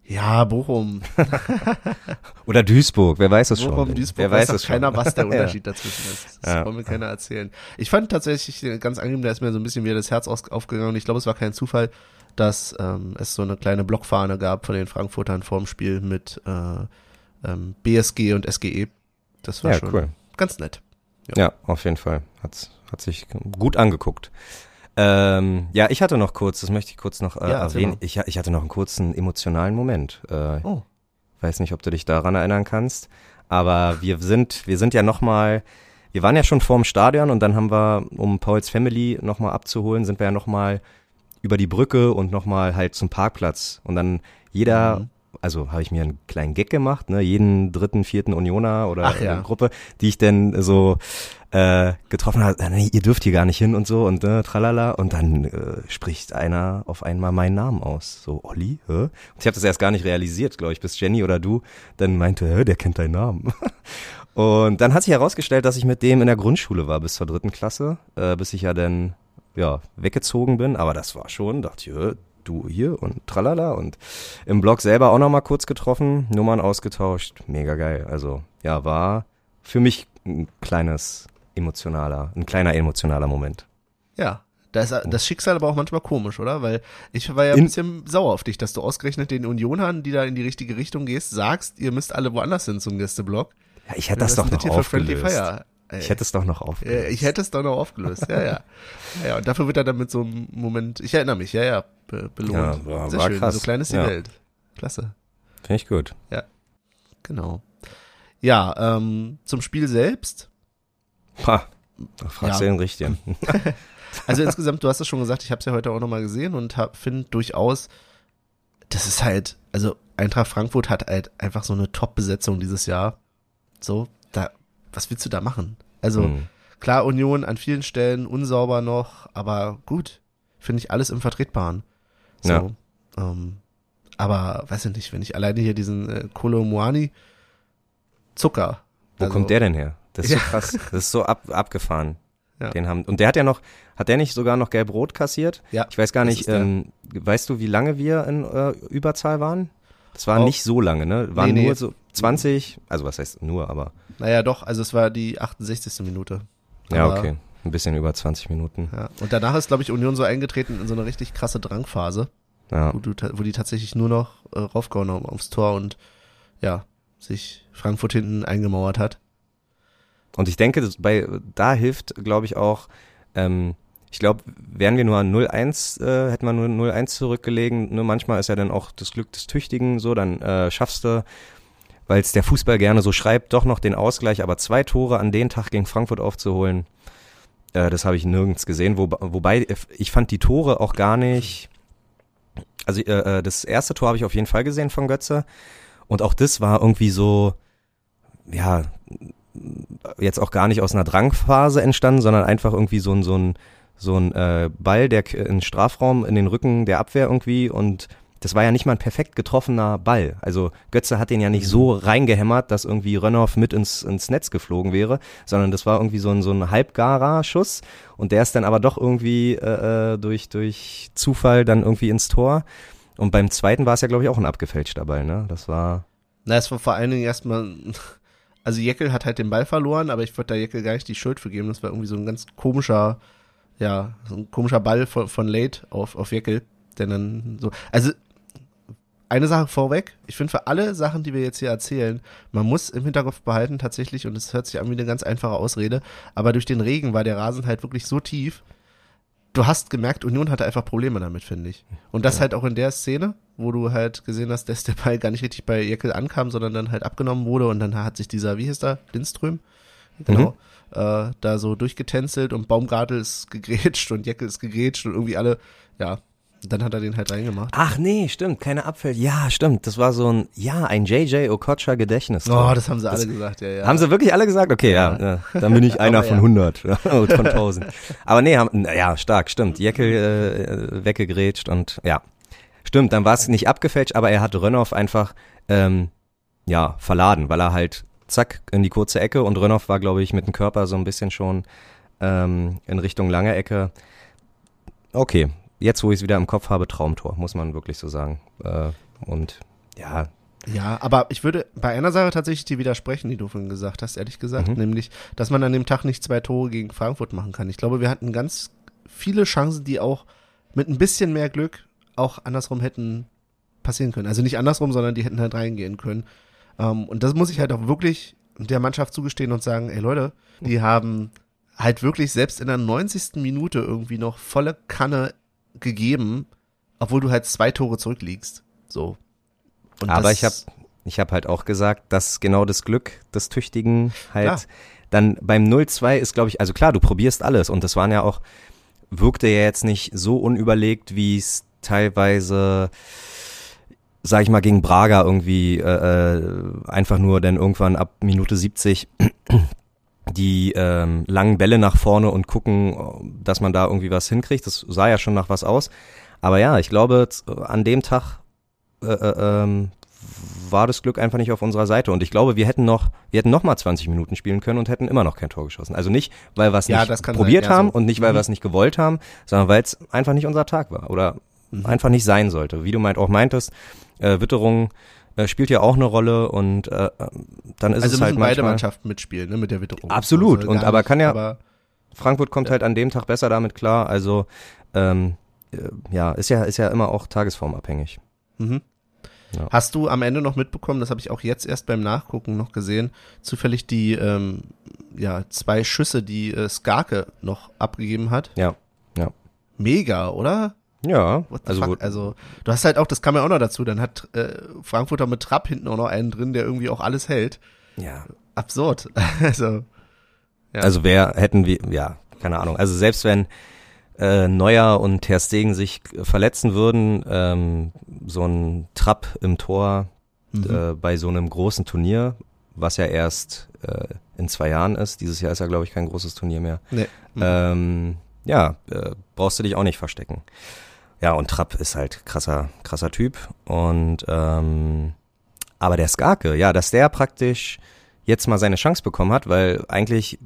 Ja, Bochum. Oder Duisburg, wer weiß es schon. Bochum, Duisburg, wer weiß weiß doch es schon. keiner, was der Ja. Unterschied dazwischen ist. Das Ja. soll mir keiner erzählen. Ich fand tatsächlich äh, ganz angenehm, da ist mir so ein bisschen wieder das Herz aufgegangen. Ich glaube, es war kein Zufall, dass ähm, es so eine kleine Blockfahne gab von den Frankfurtern vorm Spiel mit äh, ähm, BSG und SGE. Das war Ja, schon cool. ganz nett. Ja, auf jeden Fall. Hat, hat sich gut angeguckt. Ähm, ja, ich hatte noch kurz, das möchte ich kurz noch äh, Ja, erwähnen. Ich, ich hatte noch einen kurzen emotionalen Moment. Äh, Oh. Weiß nicht, ob du dich daran erinnern kannst. Aber wir sind, wir sind ja nochmal, wir waren ja schon vorm Stadion und dann haben wir, um Pauls Family nochmal abzuholen, sind wir ja nochmal über die Brücke und nochmal halt zum Parkplatz. Und dann jeder, Mhm. Also habe ich mir einen kleinen Gag gemacht, ne, jeden dritten, vierten Unioner oder Ach ja. äh, Gruppe, die ich denn so äh, getroffen habe, äh, nee, ihr dürft hier gar nicht hin und so und ne, tralala. Und dann äh, spricht einer auf einmal meinen Namen aus. So, Olli, hä? Und ich habe das erst gar nicht realisiert, glaube ich, bis Jenny oder du dann meinte, hä, der kennt deinen Namen. Und dann hat sich herausgestellt, dass ich mit dem in der Grundschule war bis zur dritten Klasse, äh, bis ich ja dann ja weggezogen bin. Aber das war schon, dachte ich, du hier und tralala und im Blog selber auch nochmal kurz getroffen, Nummern ausgetauscht, mega geil. Also ja, war für mich ein kleines emotionaler, ein kleiner emotionaler Moment. Ja. Da ist das Schicksal aber auch manchmal komisch, oder? Weil ich war ja ein In- bisschen sauer auf dich, dass du ausgerechnet den Unionern, die da in die richtige Richtung gehst, sagst, ihr müsst alle woanders hin zum Gästeblock. Ja, ich hätte das doch ist noch für Friendly aufgelöst. Fire. Ich hätte es doch noch aufgelöst. Ich hätte es doch noch aufgelöst, ja, ja. ja, ja. Und dafür wird er dann mit so einem Moment, ich erinnere mich, ja, ja, be belohnt. Ja, war- Sehr war schön, krass. so klein ist die Ja. Welt. Klasse, Finde ich gut. genau. Ja, ähm, zum Spiel selbst. Ha, da fragst Ja. du den Richtigen. Also insgesamt, du hast es schon gesagt, ich habe es ja heute auch nochmal gesehen und finde durchaus, das ist halt, also Eintracht Frankfurt hat halt einfach so eine Top-Besetzung dieses Jahr. So, was willst du da machen? Also, Hm. klar, Union an vielen Stellen unsauber noch, aber gut, finde ich alles im Vertretbaren. So, Ja. ähm, aber weiß ich nicht, wenn ich alleine hier diesen äh, Kolo Muani Zucker. Wo also- kommt der denn her? Das ist Ja. so krass. Das ist so ab, abgefahren. Ja. Den haben, und der hat ja noch, hat der nicht sogar noch gelb-rot kassiert? Ja, Ich weiß gar nicht, ähm, weißt du, wie lange wir in äh, Überzahl waren? Das war Auch- nicht so lange, ne? Waren Nee, nee. nur so 20, also was heißt nur, aber Naja, doch, also es war die 68. Minute. ja, Aber- okay. Ein bisschen über 20 Minuten. Ja. Und danach ist, glaube ich, Union so eingetreten in so eine richtig krasse Drangphase, Ja. wo, du, wo die tatsächlich nur noch äh, raufgehauen haben aufs Tor und ja, sich Frankfurt hinten eingemauert hat. Und ich denke, bei, da hilft, glaube ich, auch, ähm, ich glaube, wären wir nur 0-1, äh, hätten wir nur 0-1 zurückgelegen, nur manchmal ist ja dann auch das Glück des Tüchtigen so, dann äh, schaffst du, weil es der Fußball gerne so schreibt, doch noch den Ausgleich, aber zwei Tore an den Tag gegen Frankfurt aufzuholen, äh, das habe ich nirgends gesehen, wo, wobei ich fand die Tore auch gar nicht, also äh, äh, das erste Tor habe ich auf jeden Fall gesehen von Götze. Und auch das war irgendwie so, ja, jetzt auch gar nicht aus einer Drangphase entstanden, sondern einfach irgendwie so ein, so ein, so ein äh, Ball, der in Strafraum, in den Rücken der Abwehr irgendwie und das war ja nicht mal ein perfekt getroffener Ball. Also Götze hat den ja nicht so reingehämmert, dass irgendwie Rönnoff mit ins, ins Netz geflogen wäre, sondern das war irgendwie so ein, so ein halbgarer Schuss und der ist dann aber doch irgendwie äh, äh, durch, durch Zufall dann irgendwie ins Tor. Und beim zweiten war es ja, glaube ich, auch ein abgefälschter Ball, ne? Das war. Na, es war vor allen Dingen erstmal, also Jeckel hat halt den Ball verloren, aber ich würde da Jeckel gar nicht die Schuld für geben. Das war irgendwie so ein ganz komischer, ja, so ein komischer Ball von, von Late auf, auf Jeckel, der dann so, also eine Sache vorweg, ich finde für alle Sachen, die wir jetzt hier erzählen, man muss im Hinterkopf behalten tatsächlich, und es hört sich an wie eine ganz einfache Ausrede, aber durch den Regen war der Rasen halt wirklich so tief, du hast gemerkt, Union hatte einfach Probleme damit, finde ich. Und das halt auch in der Szene, wo du halt gesehen hast, dass der Ball gar nicht richtig bei Jeckel ankam, sondern dann halt abgenommen wurde und dann hat sich dieser, wie hieß der, Lindström, genau, äh, da so durchgetänzelt und Baumgartel ist gegrätscht und Jeckel ist gegrätscht und irgendwie alle, ja, dann hat er den halt reingemacht. Ach nee, stimmt, keine Abfälle. Ja, stimmt. Das war so ein, ja, ein JJ Okocha Gedächtnis. Oh, das haben sie alle gesagt, ja, ja. Haben sie wirklich alle gesagt? Okay, ja, ja. dann bin ich einer Aber von ja. 100 ja, und von 1000. Aber nee, haben, na ja, stark, stimmt. Jeckel äh, weggegrätscht und ja, stimmt. Dann war es nicht abgefälscht, aber er hat Rönnoff einfach ähm, ja verladen, weil er halt zack in die kurze Ecke und Rönnoff war, glaube ich, mit dem Körper so ein bisschen schon ähm, in Richtung lange Ecke. Okay, jetzt wo ich es wieder im Kopf habe, Traumtor, muss man wirklich so sagen. Äh, und ja, Ja, aber ich würde bei einer Sache tatsächlich dir widersprechen, die du vorhin gesagt hast, ehrlich gesagt, Mhm. nämlich, dass man an dem Tag nicht zwei Tore gegen Frankfurt machen kann. Ich glaube, wir hatten ganz viele Chancen, die auch mit ein bisschen mehr Glück auch andersrum hätten passieren können. Also nicht andersrum, sondern die hätten halt reingehen können. Ähm, und das muss ich halt auch wirklich der Mannschaft zugestehen und sagen, ey Leute, die haben halt wirklich selbst in der 90. Minute irgendwie noch volle Kanne gegeben, obwohl du halt zwei Tore zurückliegst. So. Und Aber ich habe ich hab halt auch gesagt, dass genau das Glück des Tüchtigen halt Klar. dann beim 0-2 ist, glaube ich, also klar, du probierst alles und das waren ja auch, wirkte ja jetzt nicht so unüberlegt, wie es teilweise, sag ich mal, gegen Braga irgendwie äh, äh, einfach nur dann irgendwann ab Minute 70 die ähm, langen Bälle nach vorne und gucken, dass man da irgendwie was hinkriegt. Das sah ja schon nach was aus. Aber ja, ich glaube, z- an dem Tag äh, äh, ähm, war das Glück einfach nicht auf unserer Seite. Und ich glaube, wir hätten noch, wir hätten noch mal 20 Minuten spielen können und hätten immer noch kein Tor geschossen. Also nicht, weil wir es Ja, nicht probiert sein, ja, haben so. und nicht, weil Mhm. wir es nicht gewollt haben, sondern weil es einfach nicht unser Tag war oder Mhm. einfach nicht sein sollte. Wie du meint, auch meintest, äh, Witterung äh, spielt ja auch eine Rolle und äh, dann ist also es müssen halt beide manchmal, Mannschaften mitspielen, ne, mit der Witterung. Absolut. Also Und aber nicht, kann ja- Aber, Frankfurt kommt halt an dem Tag besser damit klar. Also ähm, äh, ja, ist ja ist ja immer auch tagesformabhängig. mhm. Ja. Hast du am Ende noch mitbekommen, das habe ich auch jetzt erst beim Nachgucken noch gesehen, zufällig die ähm, ja, zwei Schüsse, die äh, Skarke noch abgegeben hat? Ja, ja. Mega, oder? Ja, also? Also, du hast halt auch, das kam ja auch noch dazu, dann hat äh, Frankfurter mit Trapp hinten auch noch einen drin, der irgendwie auch alles hält. ja. Absurd. also, Ja. Also wer hätten wir, ja, keine Ahnung. Also selbst wenn äh, Neuer und Ter Stegen sich verletzen würden, ähm, so ein Trapp im Tor Mhm. äh, bei so einem großen Turnier, was ja erst äh, in zwei Jahren ist. Dieses Jahr ist ja, glaube ich, kein großes Turnier mehr. Nee. Mhm. Ähm, ja, äh, brauchst du dich auch nicht verstecken. Ja, und Trapp ist halt krasser, krasser Typ. Und ähm, aber der Skarke, ja, dass der praktisch jetzt mal seine Chance bekommen hat, weil eigentlich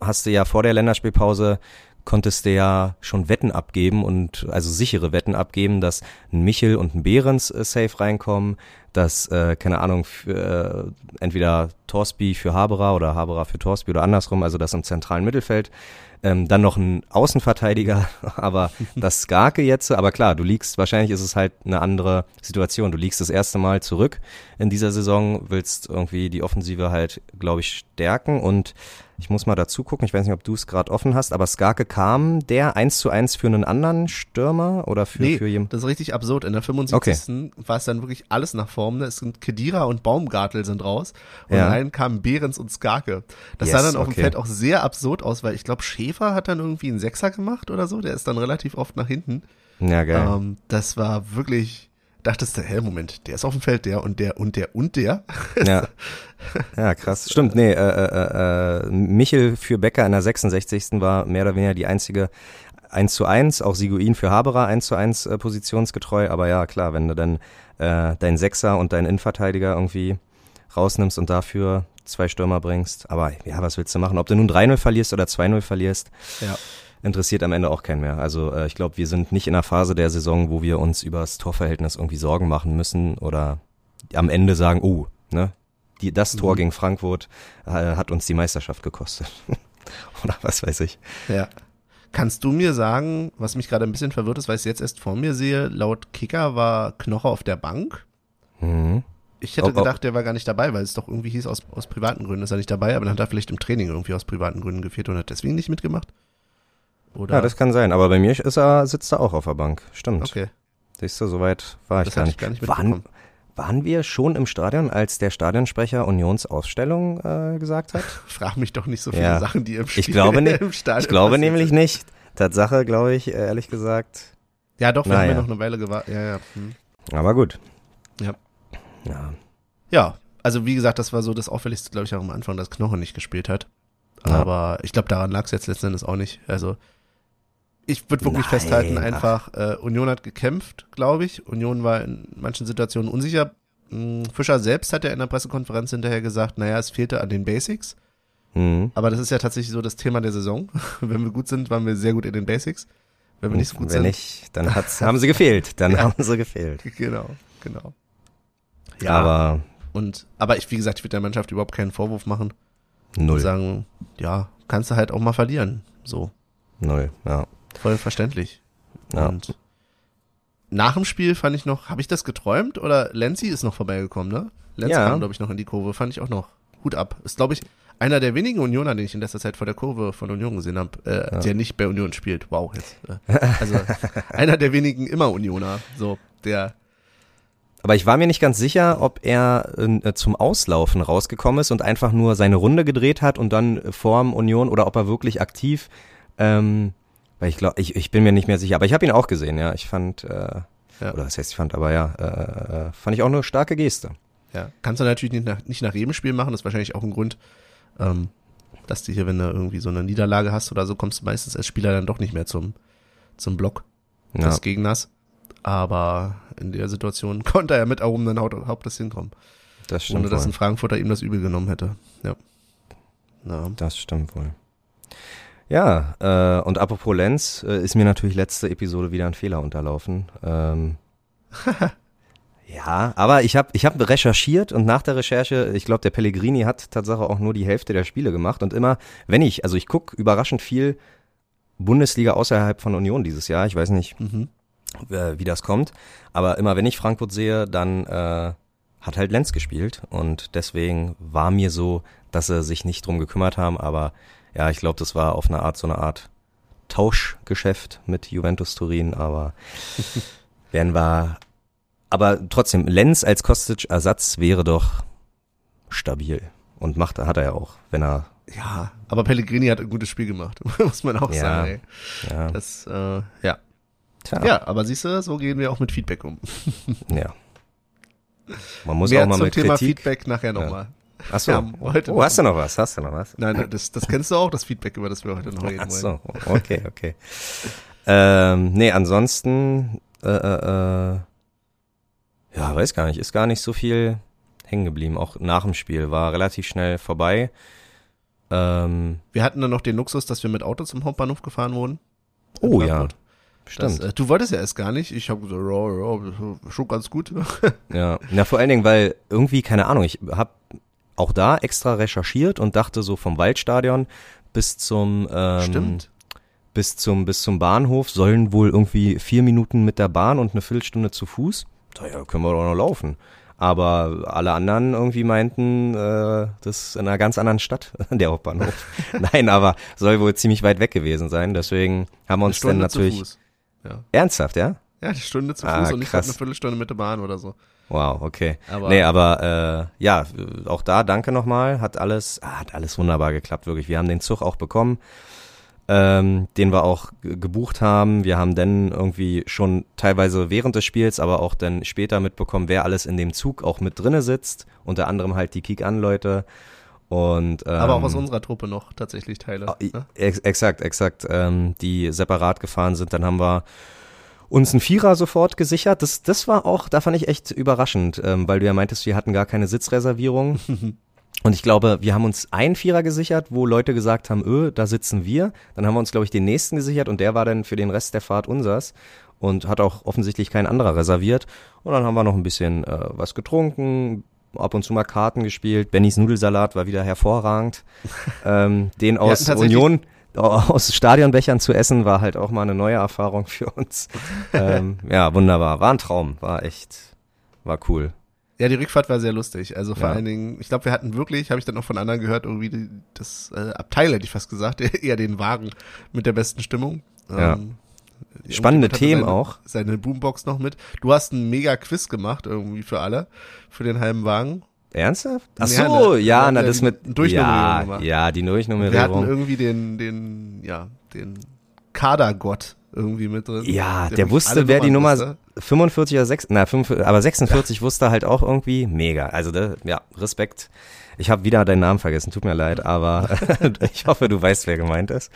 hast du ja vor der Länderspielpause konntest du ja schon Wetten abgeben und also sichere Wetten abgeben, dass ein Michel und ein Behrens äh, safe reinkommen, dass, äh, keine Ahnung, für, äh, entweder Torsby für Haberer oder Haberer für Torsby oder andersrum, also das im zentralen Mittelfeld. Ähm, dann noch ein Außenverteidiger, aber das Skarke jetzt, aber klar, du liegst, wahrscheinlich ist es halt eine andere Situation. Du liegst das erste Mal zurück in dieser Saison, willst irgendwie die Offensive halt, glaube ich, stärken und ich muss mal dazu gucken, ich weiß nicht, ob du es gerade offen hast, aber Skarke kam der eins zu eins für einen anderen Stürmer oder für, Nee, für jemanden? das ist richtig absurd. In der 75. war es dann wirklich alles nach Form. Ne? Es sind Kedira und Baumgartel sind raus. Und Ja. rein kamen Behrens und Skarke. Das Yes, sah dann auf dem okay. Feld auch sehr absurd aus, weil ich glaube, Schäfer hat dann irgendwie einen Sechser gemacht oder so. Der ist dann relativ oft nach hinten. Ja, geil. Ähm, das war wirklich, dachtest du, hä, Moment, der ist auf dem Feld, der und der und der und der. Ja. ja, krass. Stimmt, nee, äh, äh, äh, Michel für Becker in der 66. war mehr oder weniger die einzige 1 zu 1, auch Siguin für Haberer 1 zu 1 äh, positionsgetreu, aber ja, klar, wenn du dann äh, deinen Sechser und deinen Innenverteidiger irgendwie rausnimmst und dafür zwei Stürmer bringst, aber ja, was willst du machen? Ob du nun 3-0 verlierst oder 2-0 verlierst, Ja. Interessiert am Ende auch keinen mehr. Also äh, ich glaube, wir sind nicht in einer Phase der Saison, wo wir uns über das Torverhältnis irgendwie Sorgen machen müssen oder am Ende sagen, oh, ne, die, das Tor Mhm. gegen Frankfurt äh, hat uns die Meisterschaft gekostet. oder was weiß ich. Ja. Kannst du mir sagen, was mich gerade ein bisschen verwirrt ist, weil ich es jetzt erst vor mir sehe, laut Kicker war Knoche auf der Bank. Mhm. Ich hätte oh. gedacht, der war gar nicht dabei, weil es doch irgendwie hieß, aus, aus privaten Gründen ist er nicht dabei, aber dann hat er vielleicht im Training irgendwie aus privaten Gründen gefehlt und hat deswegen nicht mitgemacht. Oder? Ja, das kann sein. Aber bei mir ist er, sitzt er auch auf der Bank. Stimmt. okay. Siehst du, soweit war ich Das gar hatte nicht. ich gar nicht waren, waren wir schon im Stadion, als der Stadionsprecher Unionsausstellung äh, gesagt hat? Frag mich doch nicht so viele Ja. Sachen, die im Spiel Ich glaube nicht. im Stadion Ich glaube nämlich sind. nicht. Tatsache, glaube ich, ehrlich gesagt. Ja, doch, wir haben ja noch eine Weile gewartet. Ja, ja. Hm. Aber gut. Ja. Ja. Ja, also wie gesagt, das war so das Auffälligste, glaube ich, auch am Anfang, dass Knoche nicht gespielt hat. Ja. Aber ich glaube, daran lag es jetzt letzten Endes auch nicht. Also ich würde wirklich Nein, festhalten, ach. einfach, äh, Union hat gekämpft, glaube ich. Union war in manchen Situationen unsicher. Hm, Fischer selbst hat ja in der Pressekonferenz hinterher gesagt, naja, es fehlte an den Basics. Mhm. Aber das ist ja tatsächlich so das Thema der Saison. Wenn wir gut sind, waren wir sehr gut in den Basics. Wenn wir nicht so gut Wenn sind. nicht, dann hat's, haben sie gefehlt. Dann Ja. haben sie gefehlt. Genau, genau. Aber Und, aber ich, wie gesagt, ich würde der Mannschaft überhaupt keinen Vorwurf machen. null. und sagen, ja, kannst du halt auch mal verlieren. So, Null, ja. Voll verständlich. Ja. Und nach dem Spiel fand ich noch, habe ich das geträumt oder Lenzi ist noch vorbeigekommen, ne? Lenzi Ja. kam, glaube ich, noch in die Kurve, fand ich auch noch. Hut ab. Ist, glaube ich, einer der wenigen Unioner, den ich in letzter Zeit vor der Kurve von Union gesehen habe, äh, Ja. der nicht bei Union spielt. Wow, jetzt. Äh, also einer der wenigen immer Unioner, so, der Aber ich war mir nicht ganz sicher, ob er äh, zum Auslaufen rausgekommen ist und einfach nur seine Runde gedreht hat und dann äh, vorm Union oder ob er wirklich aktiv, ähm, weil ich glaube, ich, ich bin mir nicht mehr sicher, aber ich habe ihn auch gesehen, ja. Ich fand, äh, Ja. oder was heißt ich fand, aber ja, äh, äh, fand ich auch eine starke Geste. Ja, kannst du natürlich nicht nach, nicht nach jedem Spiel machen, das ist wahrscheinlich auch ein Grund, ähm, dass du hier, wenn du irgendwie so eine Niederlage hast oder so, kommst du meistens als Spieler dann doch nicht mehr zum, zum Block Ja, des Gegners. Aber in der Situation konnte er mit erhobenen Haut Hauptes hinkommen, das stimmt ohne dass ein Frankfurter ihm das übel genommen hätte. Ja. Na, Das stimmt wohl. Ja, äh, und apropos Lenz, äh, ist mir natürlich letzte Episode wieder ein Fehler unterlaufen. Ähm, ja, aber ich habe ich hab recherchiert und nach der Recherche, ich glaube, der Pellegrini hat Tatsache auch nur die Hälfte der Spiele gemacht und immer, wenn ich, also ich guck überraschend viel Bundesliga außerhalb von Union dieses Jahr, ich weiß nicht, mhm. äh, wie das kommt. Aber immer wenn ich Frankfurt sehe, dann äh, hat halt Lenz gespielt und deswegen war mir so, dass sie sich nicht drum gekümmert haben. Aber ja, ich glaube, das war auf eine Art so eine Art Tauschgeschäft mit Juventus Turin. Aber werden wir, aber trotzdem Lenz als Kostic-Ersatz wäre doch stabil. Und macht, hat er ja auch, wenn er. Ja, aber Pellegrini hat ein gutes Spiel gemacht, muss man auch Ja. sagen. Ey. Ja, Das, äh, ja. tja, Ja, aber siehst du, so gehen wir auch mit Feedback um. ja. Man muss Mehr auch mal zum mit Thema Kritik. Feedback nachher nochmal. Achso. Ja, heute oh, noch. hast du noch was? Hast du noch was? Nein, nein, das, das kennst du auch, das Feedback, über das wir heute noch reden Ach wollen. so, okay, okay. ähm, nee, ansonsten, äh, äh, äh, ja, weiß gar nicht, ist gar nicht so viel hängen geblieben. Auch nach dem Spiel war relativ schnell vorbei. Ähm, Wir hatten dann noch den Luxus, dass wir mit Auto zum Hauptbahnhof gefahren wurden. Oh ja, stimmt. Das, äh, du wolltest ja erst gar nicht. Ich habe gesagt, ja, ja, schon ganz gut. Ja, na vor allen Dingen, weil irgendwie, keine Ahnung, ich habe auch da extra recherchiert und dachte so vom Waldstadion bis zum ähm, Stimmt. bis zum bis zum Bahnhof sollen wohl irgendwie vier Minuten mit der Bahn und eine Viertelstunde zu Fuß. Daher können wir doch noch laufen. Aber alle anderen irgendwie meinten, äh, das ist in einer ganz anderen Stadt, der Hauptbahnhof. Nein, aber soll wohl ziemlich weit weg gewesen sein. Deswegen haben wir uns dann natürlich. Ja. ernsthaft, ja? ja, eine Stunde zu Fuß Ah, und nicht krass. eine Viertelstunde mit der Bahn oder so. Wow, okay. Aber- nee, aber äh, ja, auch da danke nochmal. Hat alles, ah, hat alles wunderbar geklappt, wirklich. Wir haben den Zug auch bekommen, ähm, den wir auch ge- gebucht haben. Wir haben dann irgendwie schon teilweise während des Spiels, aber auch dann später mitbekommen, wer alles in dem Zug auch mit drinne sitzt. Unter anderem halt die Kick-An-Leute. Und, ähm, Aber auch aus unserer Truppe noch tatsächlich Teile. Ah, ne? Ex exakt, exakt, ähm, die separat gefahren sind. Dann haben wir uns einen Vierer sofort gesichert. Das, das war auch, da fand ich echt überraschend, ähm, weil du ja meintest, wir hatten gar keine Sitzreservierung. Und ich glaube, wir haben uns einen Vierer gesichert, wo Leute gesagt haben, öh, da sitzen wir. Dann haben wir uns, glaube ich, den nächsten gesichert und der war dann für den Rest der Fahrt unsers und hat auch offensichtlich kein anderer reserviert. Und dann haben wir noch ein bisschen äh, was getrunken, ab und zu mal Karten gespielt. Bennys Nudelsalat war wieder hervorragend. ähm, den aus Union aus Stadionbechern zu essen war halt auch mal eine neue Erfahrung für uns. ähm, ja, wunderbar. War ein Traum. War echt, war cool. Ja, die Rückfahrt war sehr lustig. Also vor Ja. allen Dingen, ich glaube, wir hatten wirklich, habe ich dann auch von anderen gehört, irgendwie die, das äh, Abteil, hätte ich fast gesagt, eher den Wagen mit der besten Stimmung. Ja. Ähm, Spannende irgendjemand hatte Themen seine, auch. Seine Boombox noch mit. Du hast einen mega Quiz gemacht, irgendwie für alle, für den halben Wagen. Ernsthaft? Ach Ja, so, ja, na das ja mit Durchnummerierung ja, gemacht. ja, die Wir hatten Durchnummerierung. irgendwie den, den, ja, den Kadergott irgendwie mit drin. Ja, der wirklich wusste, wer die Nummer wusste. 45 oder 6, na 5, aber 46 wusste halt auch irgendwie mega. Also da, ja, Respekt. Ich habe wieder deinen Namen vergessen, tut mir leid, aber ich hoffe, du weißt, wer gemeint ist.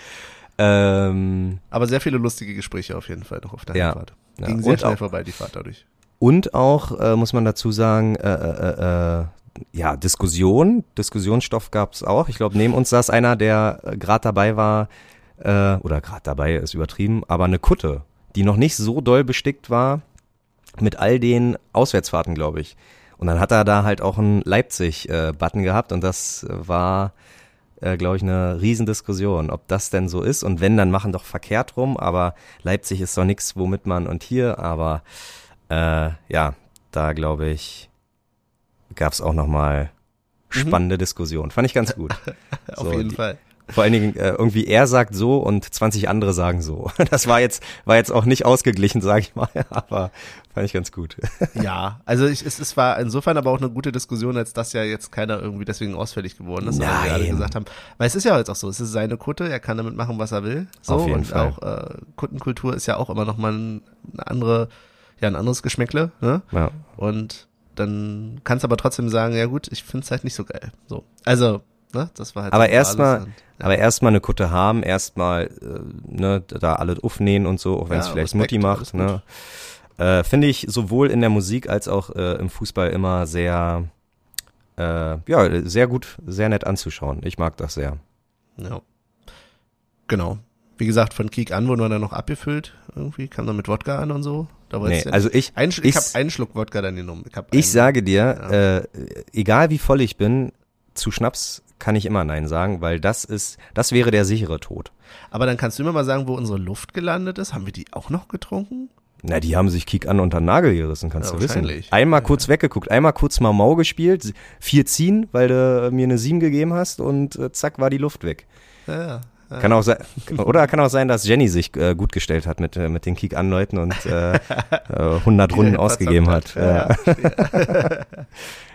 Ähm, Aber sehr viele lustige Gespräche auf jeden Fall noch auf der Ja. Ja, Ging sehr und schnell auch- vorbei, die Fahrt dadurch. Und auch, äh, muss man dazu sagen, äh, äh, äh, ja, Diskussion, Diskussionsstoff gab's auch. Ich glaube, neben uns saß einer, der äh, gerade dabei war, äh, oder gerade dabei ist übertrieben, aber eine Kutte, die noch nicht so doll bestickt war mit all den Auswärtsfahrten, glaube ich. Und dann hat er da halt auch einen Leipzig-Button gehabt und das äh, war, äh, glaube ich, eine Riesendiskussion, ob das denn so ist. Und wenn, dann machen doch verkehrt rum, aber Leipzig ist doch nichts, womit man und hier, aber äh, ja, da glaube ich, gab es auch nochmal spannende Diskussionen. Fand ich ganz gut. Auf So, jeden die- Fall. Vor allen Dingen, äh, irgendwie er sagt so und 20 andere sagen so. Das war jetzt, war jetzt auch nicht ausgeglichen, sage ich mal, aber fand ich ganz gut. Ja, also ich, es, es war insofern aber auch eine gute Diskussion, als dass ja jetzt keiner irgendwie deswegen ausfällig geworden ist, sondern wir alle Nein. gesagt haben, weil es ist ja jetzt auch so, es ist seine Kutte, er kann damit machen, was er will. So, Auf jeden und Fall. auch äh, Kuttenkultur ist ja auch immer noch mal ein- eine andere, ja, ein anderes Geschmäckle, ne? Ja. Und dann kannst du aber trotzdem sagen, ja gut, ich find's halt nicht so geil. So. Also, ne, das war halt Aber so erstmal, und- aber erstmal eine Kutte haben, erstmal äh, ne, da alle aufnähen und so, auch wenn es Ja, vielleicht Respekt, Mutti macht. Ne. Äh, Finde ich sowohl in der Musik als auch äh, im Fußball immer sehr, äh, ja, sehr gut, sehr nett anzuschauen. Ich mag das sehr. Ja. Genau. Wie gesagt, von Kick an wurden wir dann noch abgefüllt. Irgendwie kam dann mit Wodka an und so. Nee, ja also ich, Ein, ich ich- habe einen Schluck Wodka dann genommen. Ich, ich sage dir, Ja. äh, egal wie voll ich bin, zu Schnaps kann ich immer Nein sagen, weil das ist, das wäre der sichere Tod. Aber dann kannst du mir mal sagen, wo unsere Luft gelandet ist. Haben wir die auch noch getrunken? Na, die haben sich Kick an unter den Nagel gerissen, kannst Ja, du wissen. Einmal kurz weggeguckt, einmal kurz mal Mau gespielt, vier ziehen, weil du mir eine sieben gegeben hast und äh, zack war die Luft weg. Ja. Kann auch sein, oder kann auch sein, dass Jenny sich äh, gut gestellt hat mit, äh, mit den Kick-Anleuten und äh, äh, 100 Runden ausgegeben hat. Ja.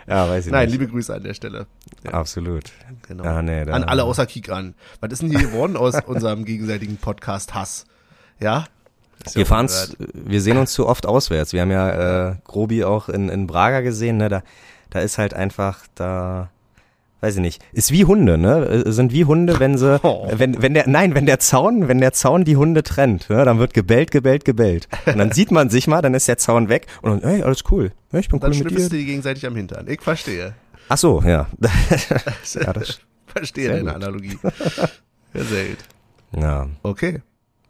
ja, weiß ich Nein, nicht. liebe Grüße an der Stelle. Ja. Absolut. Genau. Ah, nee, an alle außer Kikran. Was ist denn hier geworden aus unserem gegenseitigen Podcast Hass? Ja? Wir fahren's, wir sehen uns zu oft auswärts. Wir haben ja äh, Grobi auch in, in Braga gesehen, ne? Da, da ist halt einfach, da weiß ich nicht, ist wie Hunde, ne? Äh, Sind wie Hunde, wenn sie, Oh. wenn, wenn der, nein, wenn der Zaun, wenn der Zaun die Hunde trennt, ne? dann wird gebellt, gebellt, gebellt. Und dann sieht man sich mal, dann ist der Zaun weg und dann, hey, alles cool. Ja, ich bin Dann cool mit dir. du die gegenseitig am Hintern. Ich verstehe. Ach so, ja. ja, das, verstehe deine gut. Analogie. Ja, sehr gut. ja, Okay.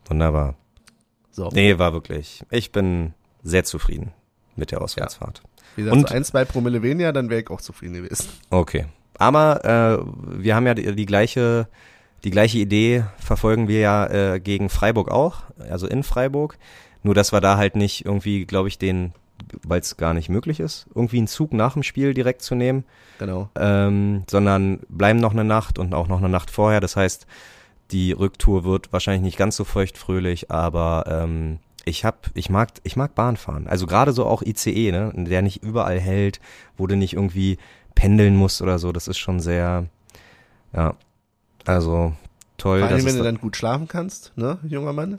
wunderbar. So. Nee, war wirklich. Ich bin sehr zufrieden mit der Auswärtsfahrt. Wie gesagt, Und- so ein, zwei Promille weniger, dann wäre ich auch zufrieden gewesen. Okay. Aber äh, wir haben ja die, die gleiche die gleiche Idee verfolgen wir ja äh, gegen Freiburg auch, also in Freiburg. Nur dass wir da halt nicht irgendwie, glaube ich, den, weil es gar nicht möglich ist, irgendwie einen Zug nach dem Spiel direkt zu nehmen, Genau. ähm, sondern bleiben noch eine Nacht und auch noch eine Nacht vorher. Das heißt, die Rücktour wird wahrscheinlich nicht ganz so feuchtfröhlich, aber ähm, ich hab, ich mag, ich mag Bahn fahren. Also gerade so auch ICE, ne, der nicht überall hält, wo du nicht irgendwie pendeln musst oder so. Das ist schon sehr, ja, also toll. Vor allem, dass wenn du da- dann gut schlafen kannst, ne, junger Mann.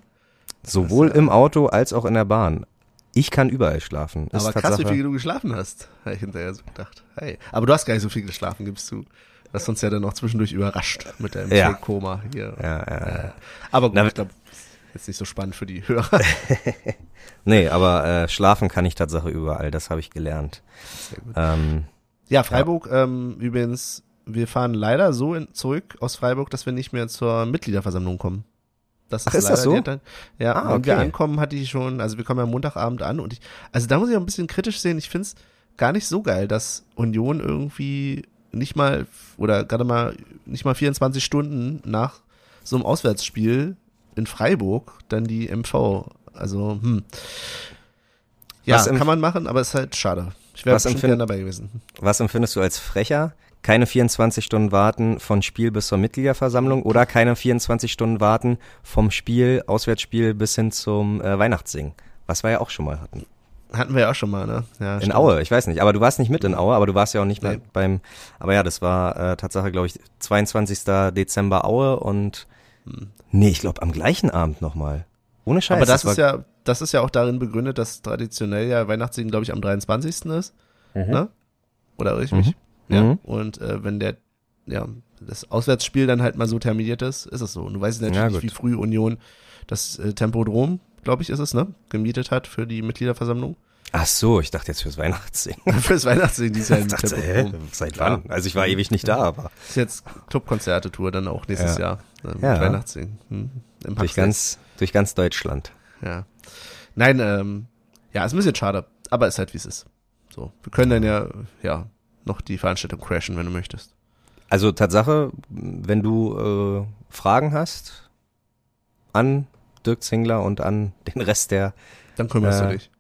sowohl das, äh, im Auto als auch in der Bahn. Ich kann überall schlafen. Ist Aber krass, wie viel du geschlafen hast, habe ich hinterher so gedacht. Hey. Aber du hast gar nicht so viel geschlafen, gibst du. Du hast uns ja dann noch zwischendurch überrascht mit deinem Ja. Koma hier. Ja, ja, ja. Aber gut, Na, ich glaube, jetzt nicht so spannend für die Hörer. Nee, aber äh, schlafen kann ich Tatsache überall. Das habe ich gelernt. Sehr gut. Ähm, Ja, Freiburg, ähm, übrigens, wir fahren leider so in, zurück aus Freiburg, dass wir nicht mehr zur Mitgliederversammlung kommen. Das Ach, ist das leider so? Entscheidung. Ja, Ah, wenn wir okay. ankommen, hatte ich schon, also wir kommen ja Montagabend an und ich, also da muss ich auch ein bisschen kritisch sehen, ich find's gar nicht so geil, dass Union irgendwie nicht mal, oder gerade mal, nicht mal 24 Stunden nach so einem Auswärtsspiel in Freiburg dann die MV, also, hm. Ja, kann man machen, aber ist halt schade. Ich wäre Was bestimmt empfind- gern dabei gewesen. was empfindest du als frecher? Keine 24 Stunden warten von Spiel bis zur Mitgliederversammlung oder keine 24 Stunden warten vom Spiel, Auswärtsspiel bis hin zum äh, Weihnachtssingen? Was wir ja auch schon mal hatten. Hatten wir ja auch schon mal, ne? Ja, In stimmt. Aue, ich weiß nicht, aber du warst nicht mit in Aue, aber du warst ja auch nicht Nee. beim, aber ja, das war äh, Tatsache, glaube ich, 22. Dezember Aue und nee, ich glaube am gleichen Abend nochmal. Ohne Scheiß. Hm. Aber das, war, ist ja, das ist ja auch darin begründet, dass traditionell ja Weihnachtssingen, glaube ich, am 23. ist. Ne? Oder irre ich mich? Mhm. Ja. Mhm. Und äh, wenn der, ja, das Auswärtsspiel dann halt mal so terminiert ist, ist es so. Und du weißt natürlich Ja, nicht, wie früh Union das äh, Tempodrom, glaube ich, ist es, ne? Gemietet hat für die Mitgliederversammlung. Ach so, ich dachte jetzt fürs Weihnachtssingen. Fürs Weihnachtssingen dieses Jahr Ich dachte, hä, seit wann? Also ich war ewig nicht da, aber Ist jetzt Clubkonzerte-Tour dann auch nächstes Ja. Jahr. Mit Ja. Weihnachtssingen. Hm. Durch ganz, durch ganz Deutschland. Ja. Nein, ähm, ja, ist ein bisschen schade, aber ist halt wie es ist. So, wir können dann ja, ja, noch die Veranstaltung crashen, wenn du möchtest. Also Tatsache, wenn du äh, Fragen hast an Dirk Zingler und an den Rest der Dann kümmerst Äh, du dich.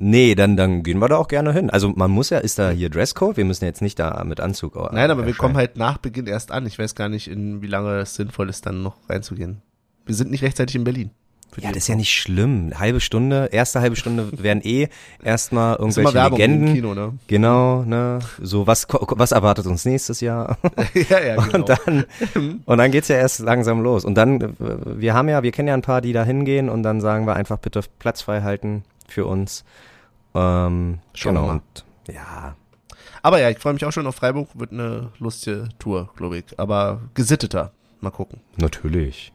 Nee, dann, dann gehen wir da auch gerne hin. Also man muss ja, ist da hier Dresscode? Wir müssen jetzt nicht da mit Anzug äh, Nein, aber wir kommen halt nach Beginn erst an. Ich weiß gar nicht, in wie lange es sinnvoll ist, dann noch reinzugehen. Wir sind nicht rechtzeitig in Berlin. Ja, das ist ja nicht schlimm. Halbe Stunde, erste halbe Stunde werden eh erstmal irgendwelche Werbung Legenden. Kino, ne? Genau, ne? So, was, was erwartet uns nächstes Jahr? ja, ja, genau. Und dann, und dann geht's ja erst langsam los. Und dann, wir haben ja, wir kennen ja ein paar, die da hingehen und dann sagen wir einfach bitte Platz frei halten für uns. Ähm, Schauen wir genau. Und, ja, Aber ja, ich freue mich auch schon auf Freiburg. Wird eine lustige Tour, glaube ich. Aber gesitteter. Mal gucken. natürlich.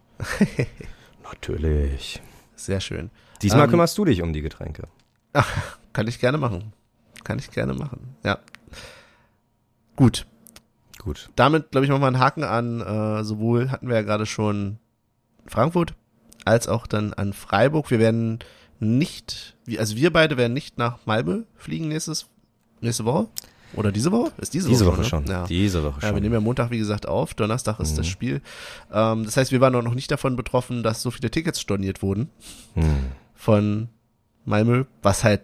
Natürlich. Sehr schön. Diesmal Ähm, kümmerst du dich um die Getränke. Kann ich gerne machen. Kann ich gerne machen. Ja. Gut. Gut. damit, glaube ich, machen wir einen Haken an, äh, sowohl hatten wir ja gerade schon Frankfurt, als auch dann an Freiburg. Wir werden nicht, wie- also wir beide werden nicht nach Malmö fliegen nächstes, nächste Woche. Oder diese Woche? Ist diese, Diese Woche, Woche schon. Ne? Ja. Diese Woche Ja, wir schon. nehmen ja Montag, wie gesagt, auf. Donnerstag ist das Mhm. Spiel. Ähm, das heißt, wir waren auch noch nicht davon betroffen, dass so viele Tickets storniert wurden Hm. von Malmö, was halt